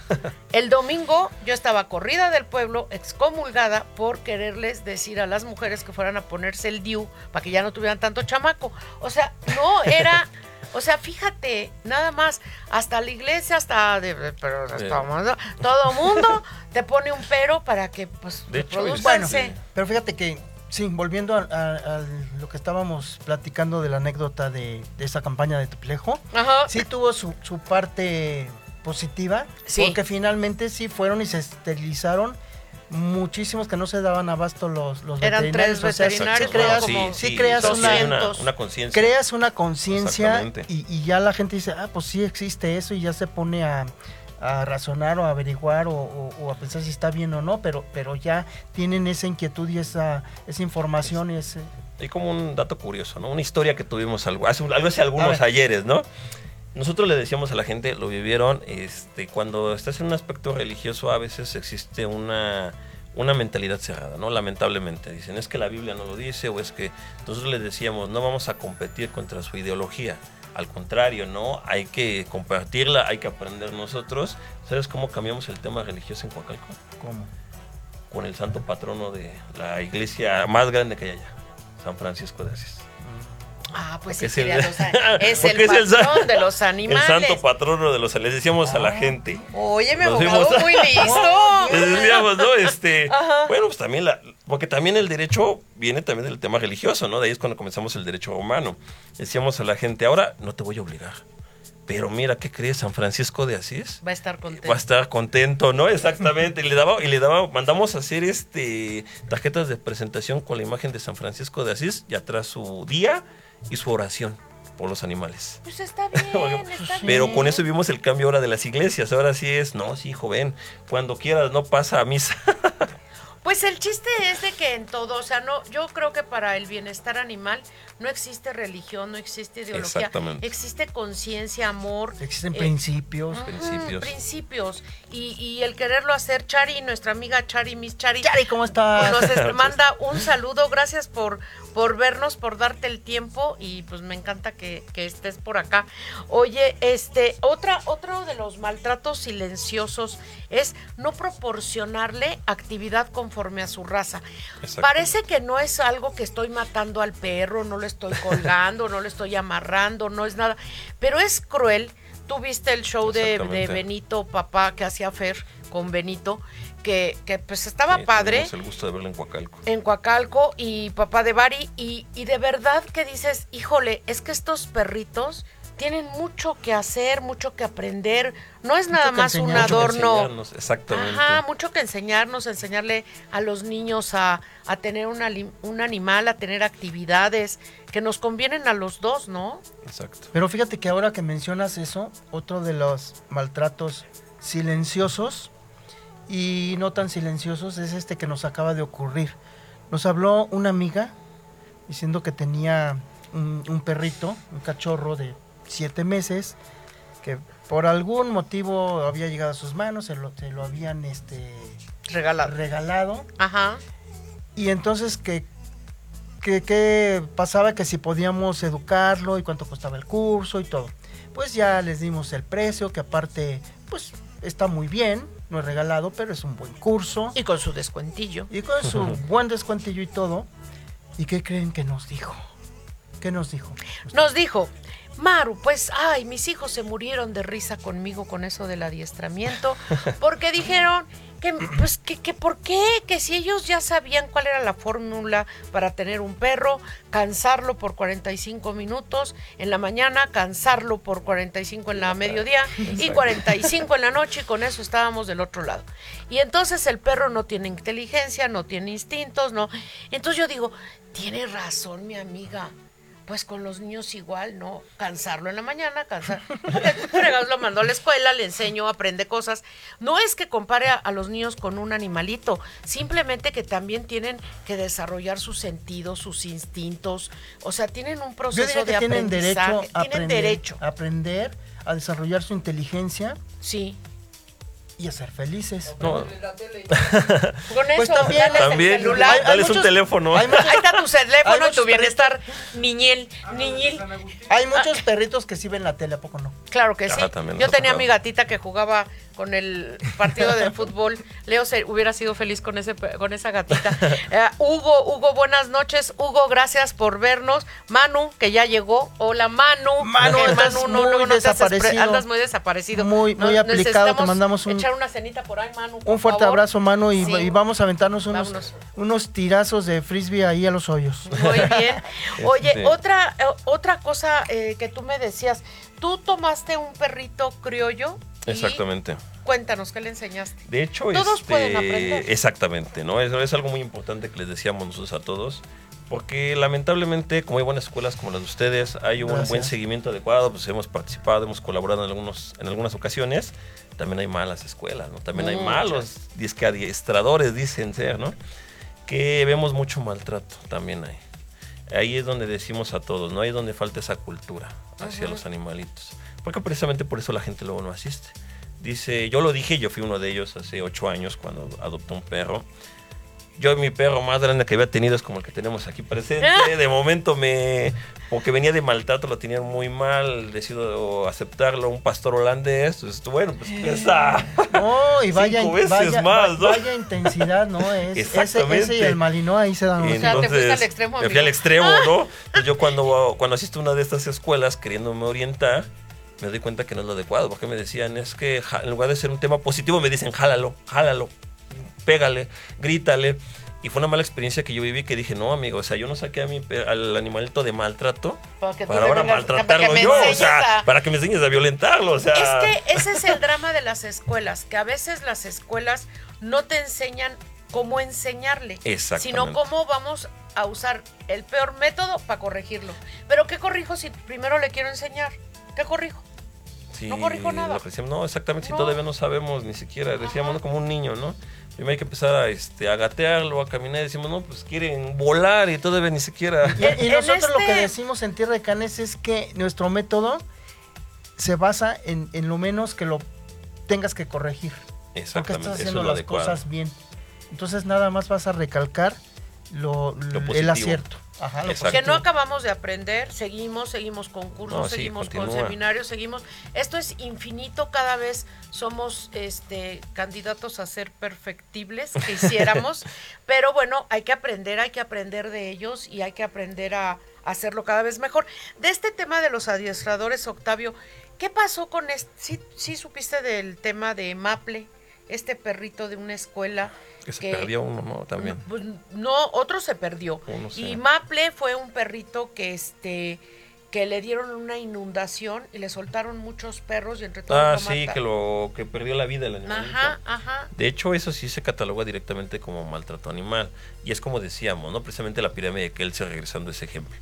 el domingo yo estaba corrida del pueblo, excomulgada por quererles decir a las mujeres que fueran a ponerse el DIU para que ya no tuvieran tanto chamaco. O sea, no era, o sea, fíjate, nada más, hasta la iglesia, hasta, de, pero hasta- todo mundo te pone un pero para que pues De hecho, Bueno, pero fíjate que, sí, volviendo a, a- a lo que estábamos platicando de la anécdota de, de esa campaña de Tuplejo, Ajá. sí tuvo su, su parte positiva, Sí. porque finalmente sí fueron y se esterilizaron muchísimos que no se daban abasto los, los Eran veterinarios. tres o sea, veterinarios, sí creas, ¿no? Como sí creas sí, una, hay una, 200. una conciencia. creas una conciencia y, y ya la gente dice, ah, pues sí existe eso y ya se pone a, a razonar o a averiguar o, o- o a pensar si está bien o no, pero, pero ya tienen esa inquietud y esa, esa información y ese... Hay como un dato curioso, ¿no? Una historia que tuvimos algo, hace, algunos ayeres, ¿no? Nosotros le decíamos a la gente, lo vivieron, este, cuando estás en un aspecto religioso a veces existe una, una mentalidad cerrada, ¿no? Lamentablemente. Dicen, es que la Biblia no lo dice o es que nosotros les decíamos, no vamos a competir contra su ideología. Al contrario, ¿no? Hay que compartirla, hay que aprender nosotros. ¿Sabes cómo cambiamos el tema religioso en Coacalco? ¿Cómo? Con el santo patrono de la iglesia más grande que hay allá, San Francisco de Asís. Ah, pues sí, es el- los es es patrón de los animales. El santo patrono de los les decíamos a la gente. Oye, mi abogado muy listo. Les decíamos, ¿no? Este, Ajá. bueno, pues también la, porque también el derecho viene también del tema religioso, ¿no? De ahí es cuando comenzamos el derecho romano. Decíamos a la gente, ahora no te voy a obligar. Pero mira, ¿qué crees? San Francisco de Asís Va a estar contento. va a estar contento, ¿no? Exactamente. Y le daba, y le daba, mandamos a hacer este tarjetas de presentación con la imagen de San Francisco de Asís y atrás su día y su oración por los animales. Pues está bien, está bien. Pero con eso vimos el cambio ahora de las iglesias. Ahora sí es, no, sí, joven, cuando quieras, no pasa a misa. Pues el chiste es de que en todo, o sea, no, yo creo que para el bienestar animal no existe religión, no existe ideología, Exactamente. existe conciencia, amor. Existen eh, principios. principios. principios. Y, y el quererlo hacer, Chari, nuestra amiga Chari, Miss Chari, Chari, ¿cómo estás? nos este, manda un saludo, gracias por, por vernos, por darte el tiempo y pues me encanta que, que estés por acá. Oye, este, otra, otro de los maltratos silenciosos es no proporcionarle actividad conforme a su raza. Exacto. Parece que no es algo que estoy matando al perro, no lo estoy colgando, no lo estoy amarrando, no es nada, pero es cruel. Tú viste el show de. Benito, papá, que hacía Fer con Benito, que, que pues estaba Sí, padre el gusto de verlo en Coacalco. en Coacalco y papá de Bari y, y de verdad que dices, híjole, es que estos perritos tienen mucho que hacer, mucho que aprender, no es nada más un enseñar. Mucho que adorno. enseñarnos, Exactamente. Ajá, mucho que enseñarnos, enseñarle a los niños a, a tener un, ali- un animal, a tener actividades que nos convienen a los dos, ¿no? Exacto. Pero fíjate que ahora que mencionas eso, otro de los maltratos silenciosos y no tan silenciosos es este que nos acaba de ocurrir. Nos habló una amiga diciendo que tenía un, un perrito, un cachorro de siete meses, que por algún motivo había llegado a sus manos, se lo, se lo habían este, Regalado. regalado. Ajá. Y entonces que, que, que pasaba que si podíamos educarlo y cuánto costaba el curso y todo. Pues ya les dimos el precio, que aparte, pues está muy bien, no es regalado, pero es un buen curso. Y con su descuentillo. Y con su buen descuentillo y todo. ¿Y qué creen que nos dijo? ¿Qué nos dijo? Nos dijo, Maru, pues, ay, mis hijos se murieron de risa conmigo con eso del adiestramiento, porque dijeron que, pues, que, que por qué, que si ellos ya sabían cuál era la fórmula para tener un perro, cansarlo por 45 minutos en la mañana, cansarlo por 45 en la mediodía y 45 en la noche y con eso estábamos del otro lado. Y entonces el perro no tiene inteligencia, no tiene instintos, no. Entonces yo digo, tiene razón mi amiga pues con los niños igual, ¿no? Cansarlo en la mañana, cansar. Lo mandó a la escuela, le enseñó, aprende cosas. No es que compare a, a, los niños con un animalito, simplemente que también tienen que desarrollar sus sentidos, sus instintos. O sea, tienen un proceso de tienen aprendizaje. Derecho a tienen aprender, derecho. A aprender, a desarrollar su inteligencia. Sí. Y a ser felices. No. Con Pues eso, también- dales el También, celular. hay dale un muchos- teléfono. hay muchos- Ahí está tu teléfono y tu bienestar niñil, niñil. Hay muchos perritos que sí ven la tele, ¿a poco no? Claro que sí. Yo tenía a mi gatita que jugaba con el partido de fútbol. Leo se hubiera sido feliz con ese pe- con esa gatita. Eh, Hugo, Hugo, buenas noches. Hugo, gracias por vernos. Manu, que ya llegó. Hola, Manu. Manu, Que estás muy luego te haces pre- desaparecido. andas muy desaparecido. Muy- muy aplicado, te mandamos un- echar una cenita por ahí, Manu. por Un fuerte favor. abrazo, mano, y, Sí. y vamos a aventarnos unos, Vámonos. unos tirazos de frisbee ahí a los hoyos. Muy bien. Oye, otra, eh, otra cosa eh, que tú me decías, tú tomaste un perrito criollo. Y Exactamente. Cuéntanos, ¿qué le enseñaste? De hecho, Todos este, pueden aprender. Exactamente, ¿no? Es, es algo muy importante que les decíamos nosotros a todos. Porque lamentablemente, como hay buenas escuelas como las de ustedes, hay un Gracias. buen seguimiento adecuado, pues hemos participado, hemos colaborado en, algunos, en algunas ocasiones. También hay malas escuelas, ¿no? También hay malos que adiestradores, dicen ser, ¿no? Que vemos mucho maltrato, también hay. Ahí es donde decimos a todos, ¿no? Ahí es donde falta esa cultura hacia Ujú. los animalitos. Porque precisamente por eso la gente luego no asiste. Dice, yo lo dije, yo fui uno de ellos hace ocho años cuando adopté un perro. Yo mi perro más grande que había tenido es como el que tenemos aquí presente. De momento me, porque venía de maltrato, lo tenían muy mal, decido aceptarlo, un pastor holandés. Pues bueno, pues pesa. No, y vaya, Cinco veces vaya, más, ¿no? vaya intensidad, ¿no? Es, ese, Exactamente. ese y el malino ahí se dan O unos- sea, te fuiste Entonces, al extremo, Me fui amigo. al extremo, ¿no? Entonces yo cuando, cuando asisto a una de estas escuelas queriéndome orientar, me doy cuenta que no es lo adecuado, porque me decían, es que en lugar de ser un tema positivo, me dicen, jálalo, jálalo, pégale, grítale. Y fue una mala experiencia que yo viví que dije, no, amigo, o sea, yo no saqué a mi, pe- al animalito de maltrato Para que tú para ahora vengas- maltratarlo yo, o sea, a- para que me enseñes a violentarlo, o sea... Es que ese es el drama de las escuelas, que a veces las escuelas no te enseñan cómo enseñarle, sino cómo vamos a usar el peor método para corregirlo. Pero ¿qué corrijo si primero le quiero enseñar? ¿Qué corrijo? Sí, No corrijo nada. lo que decíamos, no, exactamente, si No. todavía no sabemos ni siquiera, decíamos. ¿no? como un niño, ¿no? Primero hay que empezar a, este, a gatearlo, a caminar, y decimos, no, pues quieren volar y todavía ni siquiera... Y, nosotros lo que este- decimos en Tierra de Canes es que nuestro método se basa en, en lo menos que lo tengas que corregir. Porque Exactamente, estás eso haciendo es las adecuado. cosas bien. Entonces nada más vas a recalcar lo, Lo el acierto. Ajá, lo. Que no acabamos de aprender, seguimos, seguimos con cursos, No, sí, seguimos con seminarios, seguimos. Esto es infinito, cada vez somos este candidatos a ser perfectibles, que hiciéramos, pero bueno, hay que aprender, hay que aprender de ellos y hay que aprender a, hacerlo cada vez mejor. De este tema de los adiestradores, Octavio, ¿qué pasó con este? ¿Sí, sí supiste del tema de Maple, este perrito de una escuela? Que se perdió uno, ¿no? También. Pues, no, otro se perdió. Uno Y Maple fue un perrito que este que le dieron una inundación y le soltaron muchos perros y entre todos Ah, sí, que lo que perdió la vida el animalito. Ajá, ajá. De hecho, eso sí se cataloga directamente como maltrato animal. Y es como decíamos, ¿no? Precisamente la pirámide de Kelsen, regresando a ese ejemplo.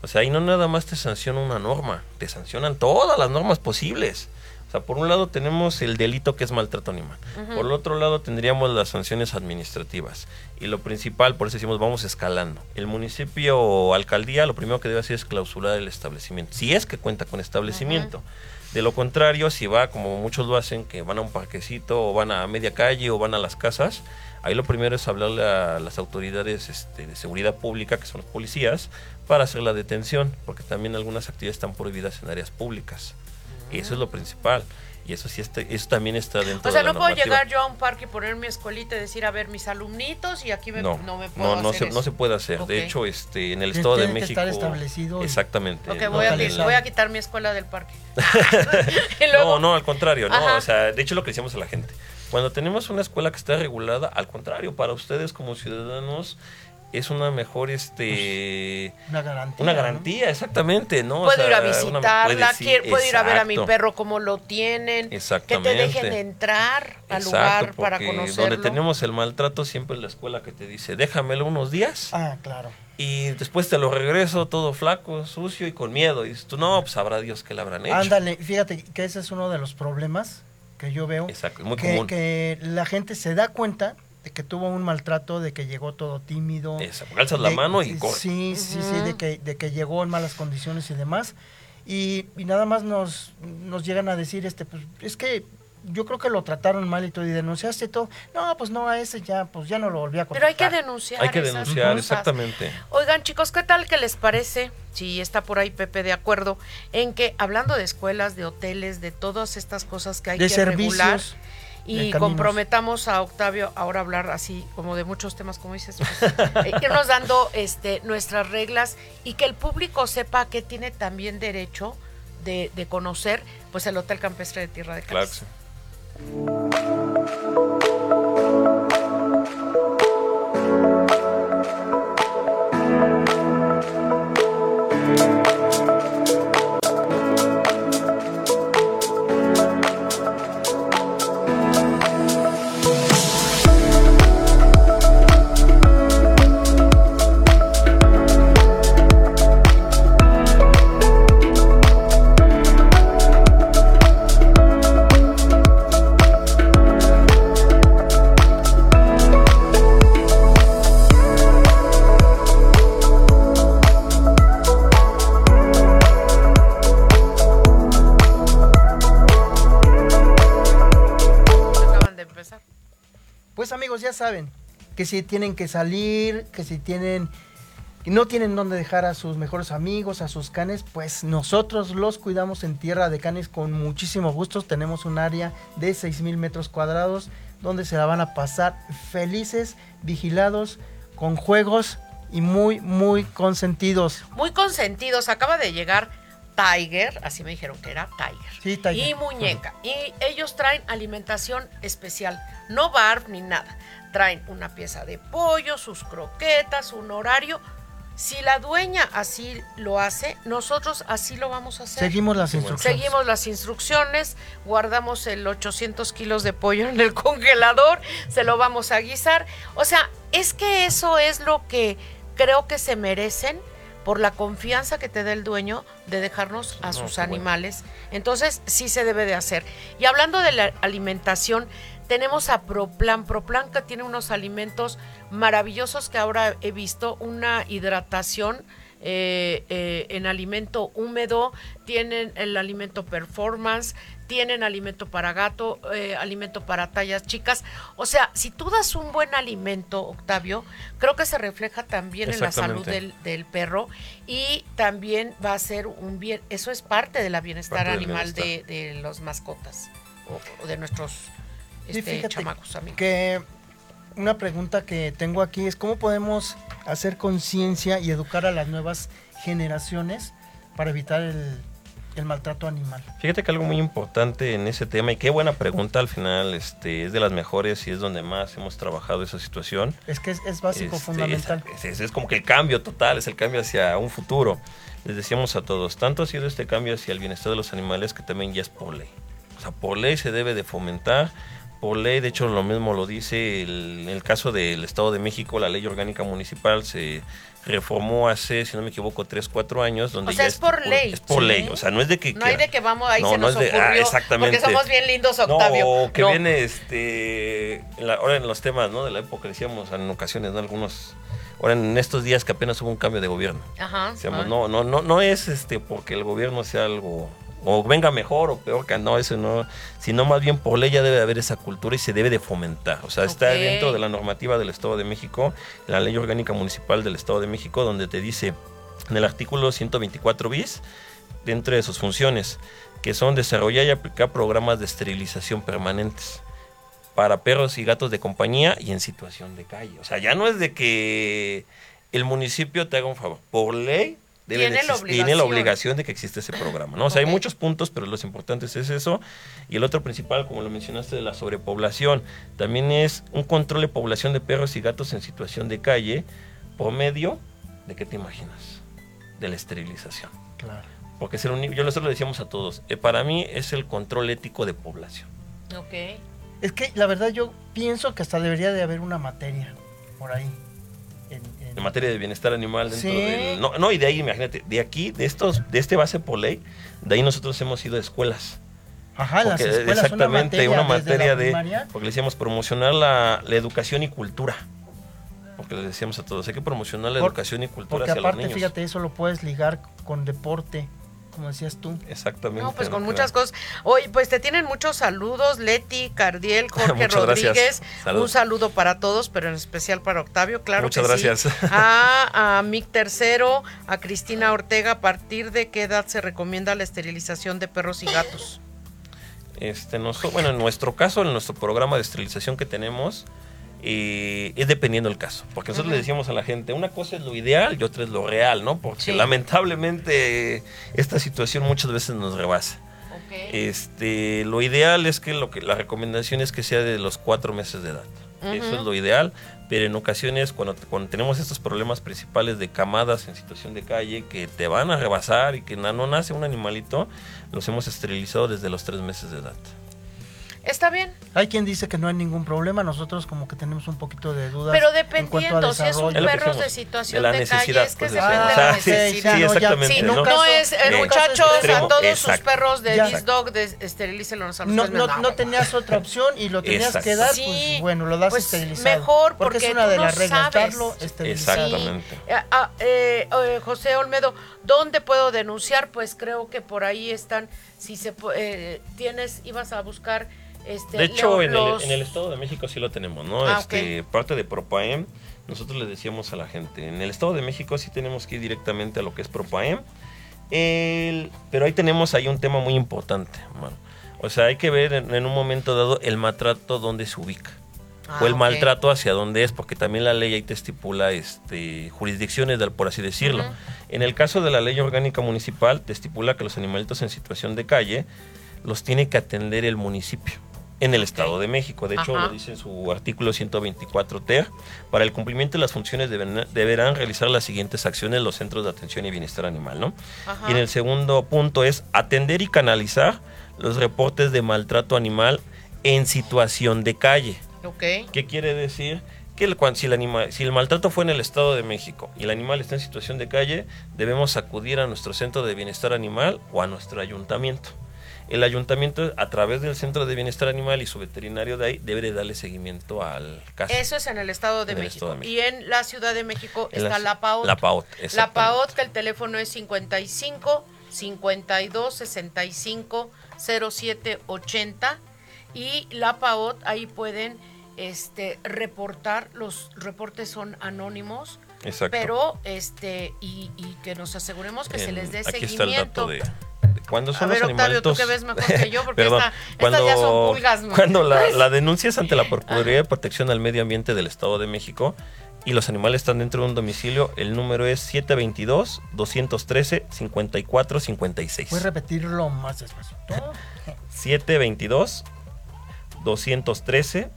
O sea, ahí no nada más te sanciona una norma, te sancionan todas las normas posibles. Sea, por un lado tenemos el delito que es maltrato animal. Por el otro lado tendríamos las sanciones administrativas. Y lo principal, por eso decimos, vamos escalando. El municipio o alcaldía lo primero que debe hacer es clausurar el establecimiento. Si es que cuenta con establecimiento. De lo contrario, si va, como muchos lo hacen, que van a un parquecito o van a media calle o van a las casas, ahí lo primero es hablarle a las autoridades este, de seguridad pública, que son los policías, para hacer la detención, porque también algunas actividades están prohibidas en áreas públicas. Eso es lo principal. Y eso sí está, eso también está dentro O sea, de la no puedo llegar yo a un parque y poner mi escuelita y decir, a ver, mis alumnitos, y aquí me, no, no, me puedo no, no hacer se, eso. no se puede hacer. De hecho, este, en el Estado de México. estar establecido Exactamente. Ok, no, voy, a, voy a quitar mi escuela del parque. Luego- No, no, al contrario, no. Ajá. O sea, de hecho lo que decíamos a la gente. Cuando tenemos una escuela que está regulada, al contrario, para ustedes como ciudadanos es una mejor, este, Una garantía. una ¿no? garantía, exactamente, ¿no? O Puedo sea, ir a visitarla, quiero- puedo ir a ver a mi perro cómo lo tienen, que te Exactamente. dejen entrar al Exacto, lugar para conocerlo. Donde tenemos el maltrato, siempre es la escuela que te dice, déjamelo unos días Ah, claro. y después te lo regreso todo flaco, sucio y con miedo. Y dices tú, no, pues sabrá Dios que le habrán hecho. Ándale, fíjate que ese es uno de los problemas que yo veo. Exacto, muy que, común. que la gente se da cuenta de que tuvo un maltrato, de que llegó todo tímido. Eso, alzas la mano y corre. Sí, sí, sí, de que, de que llegó en malas condiciones y demás. Y, y nada más nos, nos llegan a decir, este, pues, es que yo creo que lo trataron mal y todo, y denunciaste todo. No, pues no, a ese ya, pues ya no lo volví a Pero hay que denunciar. Hay que esas denunciar, cosas. exactamente. Oigan, chicos, ¿qué tal que les parece? Si está por ahí Pepe de acuerdo en que hablando de escuelas, de hoteles, de todas estas cosas que hay De que regular servicios. de y comprometamos a Octavio ahora a hablar así como de muchos temas como dices, pues, eh, irnos dando este nuestras reglas y que el público sepa que tiene también derecho de, de conocer pues el Hotel Campestre de Tierra de Claro que Cádiz. sí. Que si tienen que salir, que si tienen y no tienen dónde dejar a sus mejores amigos, a sus canes, pues nosotros los cuidamos en Tierra de Canes con muchísimo gusto. Tenemos un área de 6000 metros cuadrados donde se la van a pasar felices, vigilados, con juegos y muy, muy consentidos. Muy consentidos, acaba de llegar Tiger, así me dijeron que era Tiger. Sí, Tiger. Y muñeca. Y ellos traen alimentación especial, no bar ni nada. Traen una pieza de pollo, sus croquetas, un horario. Si la dueña así lo hace, nosotros así lo vamos a hacer. Seguimos las instrucciones. Seguimos las instrucciones, guardamos el 800 kilos de pollo en el congelador, se lo vamos a guisar. O sea, es que eso es lo que creo que se merecen por la confianza que te da el dueño de dejarnos a No, sus bueno. animales. Entonces, sí se debe de hacer. Y hablando de la alimentación, tenemos a Proplan. Proplan que tiene unos alimentos maravillosos que ahora he visto, una hidratación eh, eh, en alimento húmedo, tienen el alimento performance, tienen alimento para gato, eh, alimento para tallas chicas. O sea, si tú das un buen alimento, Octavio, creo que se refleja también en la salud del, del perro y también va a ser un bien, eso es parte de la bienestar Parte animal de, bienestar. de los mascotas o, o de nuestros este, fíjate chamacos amigos. Que una pregunta que tengo aquí es cómo podemos hacer conciencia y educar a las nuevas generaciones para evitar el, el maltrato animal. Fíjate que algo muy importante en ese tema, y qué buena pregunta al final, este, es de las mejores y es donde más hemos trabajado esa situación. Es que es, es básico, Este, fundamental. Es, es- es como que el cambio total, es el cambio hacia un futuro. Les decíamos a todos, tanto ha sido este cambio hacia el bienestar de los animales que también ya es por ley. O sea, por ley se debe de fomentar por ley, de hecho lo mismo lo dice el, en el caso del Estado de México, la ley orgánica municipal se reformó hace, si no me equivoco, tres, cuatro años. Donde O sea, ya es por ley. Es por Sí. ley, o sea, no es de que... No hay de que vamos, ahí No, se no nos es de- ah, ocurrió. exactamente. Porque somos bien lindos, Octavio. No, que No. viene este, en la- ahora en los temas, ¿no? De la época, decíamos en ocasiones, ¿no? Algunos, ahora en estos días que apenas hubo un cambio de gobierno. Ajá. Decíamos, ah. no, no, no, no es este porque el gobierno sea algo o venga mejor o peor que no, eso no, sino más bien por ley ya debe de haber esa cultura y se debe de fomentar. O sea, está dentro de la normativa del Estado de México, la ley orgánica municipal del Estado de México, donde te dice en el artículo 124 bis, dentro de sus funciones, que son desarrollar y aplicar programas de esterilización permanentes para perros y gatos de compañía y en situación de calle. O sea, ya no es de que el municipio te haga un favor. Por ley debe Tiene de la exist- tiene la obligación. de que existe ese programa. ¿no? O sea, hay muchos puntos, pero los importantes es eso. Y el otro principal, como lo mencionaste, de la sobrepoblación, también es un control de población de perros y gatos en situación de calle por medio de, ¿qué te imaginas? De la esterilización. Claro. Porque es el único, yo nosotros le decíamos a todos, eh, para mí es el control ético de población. Ok. Es que la verdad yo pienso que hasta debería de haber una materia por ahí. En, materia de bienestar animal dentro Sí. del no, no y de ahí imagínate de aquí de estos de este base por ley de ahí nosotros hemos ido a escuelas Ajá, las escuelas exactamente una materia, de primaria. porque le decíamos promocionar la, la educación y cultura porque les decíamos a todos hay que promocionar la Por- educación y cultura Porque hacia los aparte, niños fíjate, eso lo puedes ligar con deporte, como decías tú. exactamente No, pues con ¿no? muchas cosas. Oye, pues te tienen muchos saludos, Leti, Cardiel, Jorge. Rodríguez. Salud. Un saludo para todos, pero en especial para Octavio, claro Muchas que sí. gracias. A, a Mick Tercero, a Cristina Ortega, ¿a partir de qué edad se recomienda la esterilización de perros y gatos? Este, noso- bueno, en nuestro caso, en nuestro programa de esterilización que tenemos, eh, es dependiendo del caso. Porque nosotros le decíamos a la gente, una cosa es lo ideal y otra es lo real, ¿no? Porque Sí. lamentablemente esta situación muchas veces nos rebasa. Este, lo ideal es que lo que la recomendación es que sea de los cuatro meses de edad. Eso es lo ideal, pero en ocasiones cuando, cuando tenemos estos problemas principales de camadas en situación de calle que te van a rebasar y que na- no nace un animalito, los hemos esterilizado desde los tres meses de edad. Está bien, Hay quien dice que no hay ningún problema, nosotros como que tenemos un poquito de dudas. pero en cuanto a dependiendo, si es un que perro de situación de calle, es que pues, se de- depende de Ah, la sí, sí, necesidad. sí, no, exactamente, Sí, ¿no? no, no es, eh, muchachos, extremo, a todos exacto. sus perros de Ya. This Dog, de, los No, no, meses. no tenías otra opción y lo tenías Exacto. que dar, Sí, pues bueno, lo das pues, esterilizado. mejor, porque es una de no las reglas, sabes. darlo esterilizado. Exactamente. Eh, ah, eh, eh, José Olmedo, ¿dónde puedo denunciar? Pues creo que por ahí están. Si se eh, tienes, ibas a buscar. Este, De hecho, en, el, en el Estado de México sí lo tenemos, ¿no? Ah, este, Parte de Propaem, nosotros le decíamos a la gente, en el Estado de México sí tenemos que ir directamente a lo que es Propaem, el- pero ahí tenemos ahí un tema muy importante, mano. O sea, hay que ver en, en un momento dado el maltrato donde se ubica. Ah, o el ok. maltrato hacia dónde es, porque también la ley ahí te estipula este, jurisdicciones, por así decirlo. En el caso de la ley orgánica municipal, te estipula que los animalitos en situación de calle los tiene que atender el municipio en el Estado de México. De hecho, Ajá. lo dice en su artículo 124 ter. Para el cumplimiento de las funciones deberán realizar las siguientes acciones los centros de atención y bienestar animal, ¿no? Ajá. Y en el segundo punto es atender y canalizar los reportes de maltrato animal en situación de calle. Ok. ¿Qué quiere decir? Que el, si, el anima- si el maltrato fue en el Estado de México y el animal está en situación de calle, debemos acudir a nuestro centro de bienestar animal o a nuestro ayuntamiento. El ayuntamiento, a través del centro de bienestar animal y su veterinario de ahí, debe de darle seguimiento al caso. Eso es en el Estado de, En México. Estado de México. Y en la Ciudad de México En está la PAOT. La PAOT, La. PAOT, que el teléfono es 55 52 65 07 80 y la PAOT ahí pueden este reportar los reportes son anónimos Exacto. pero este y, y que nos aseguremos que se En- les dé aquí está el seguimiento dato de, cuándo son a ver los Octavio tú que ves mejor que yo porque Perdón, esta- estas ya son pulgas ¿no? Cuando la, la denuncia es ante la Procuraduría de Protección al Medio Ambiente del Estado de México y los animales están dentro de un domicilio, el número es 722-213-5456. Puedes repetirlo más despacio. 722-213-5456.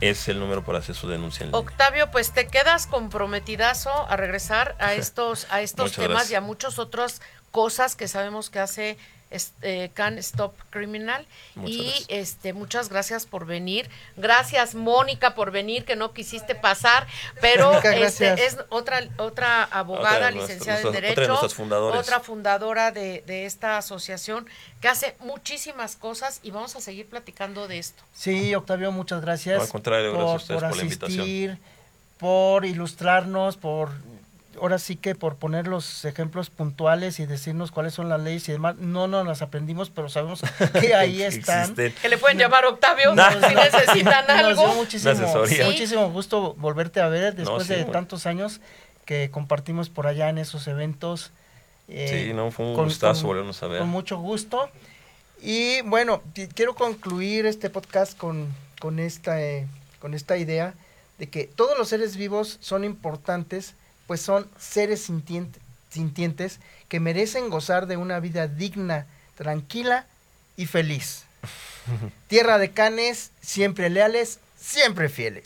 Es el número para hacer su denuncia en línea. Octavio, pues te quedas comprometidazo a regresar a estos, a estos Muchas temas gracias. y a muchas otras cosas que sabemos que hace es- eh, Can Stop Criminal. Muchas y gracias. este muchas gracias por venir. Gracias, Mónica, por venir, que no quisiste pasar, pero Mónica, este, es otra, otra abogada, Otra licenciada en Derecho, otra de fundadora de, de esta asociación que hace muchísimas cosas y vamos a seguir platicando de esto. Sí, Octavio, muchas gracias. No, al contrario, gracias a ustedes por la invitación. asistir, por ilustrarnos, por ahora sí que por poner los ejemplos puntuales y decirnos cuáles son las leyes y demás. No nos las aprendimos, pero sabemos que ahí están. Existen. Que le pueden llamar Octavio No. si necesitan Nos algo. dio muchísimo, muchísimo gusto volverte a ver después sí, de bueno. tantos años que compartimos por allá en esos eventos. eh, Sí, no, fue un con- gustazo con- volvernos a ver. Con mucho gusto. Y bueno, quiero concluir este podcast con, con, esta, eh, con esta idea de que todos los seres vivos son importantes, pues son seres sintiente- sintientes que merecen gozar de una vida digna, tranquila y feliz. Tierra de canes, siempre leales, siempre fieles.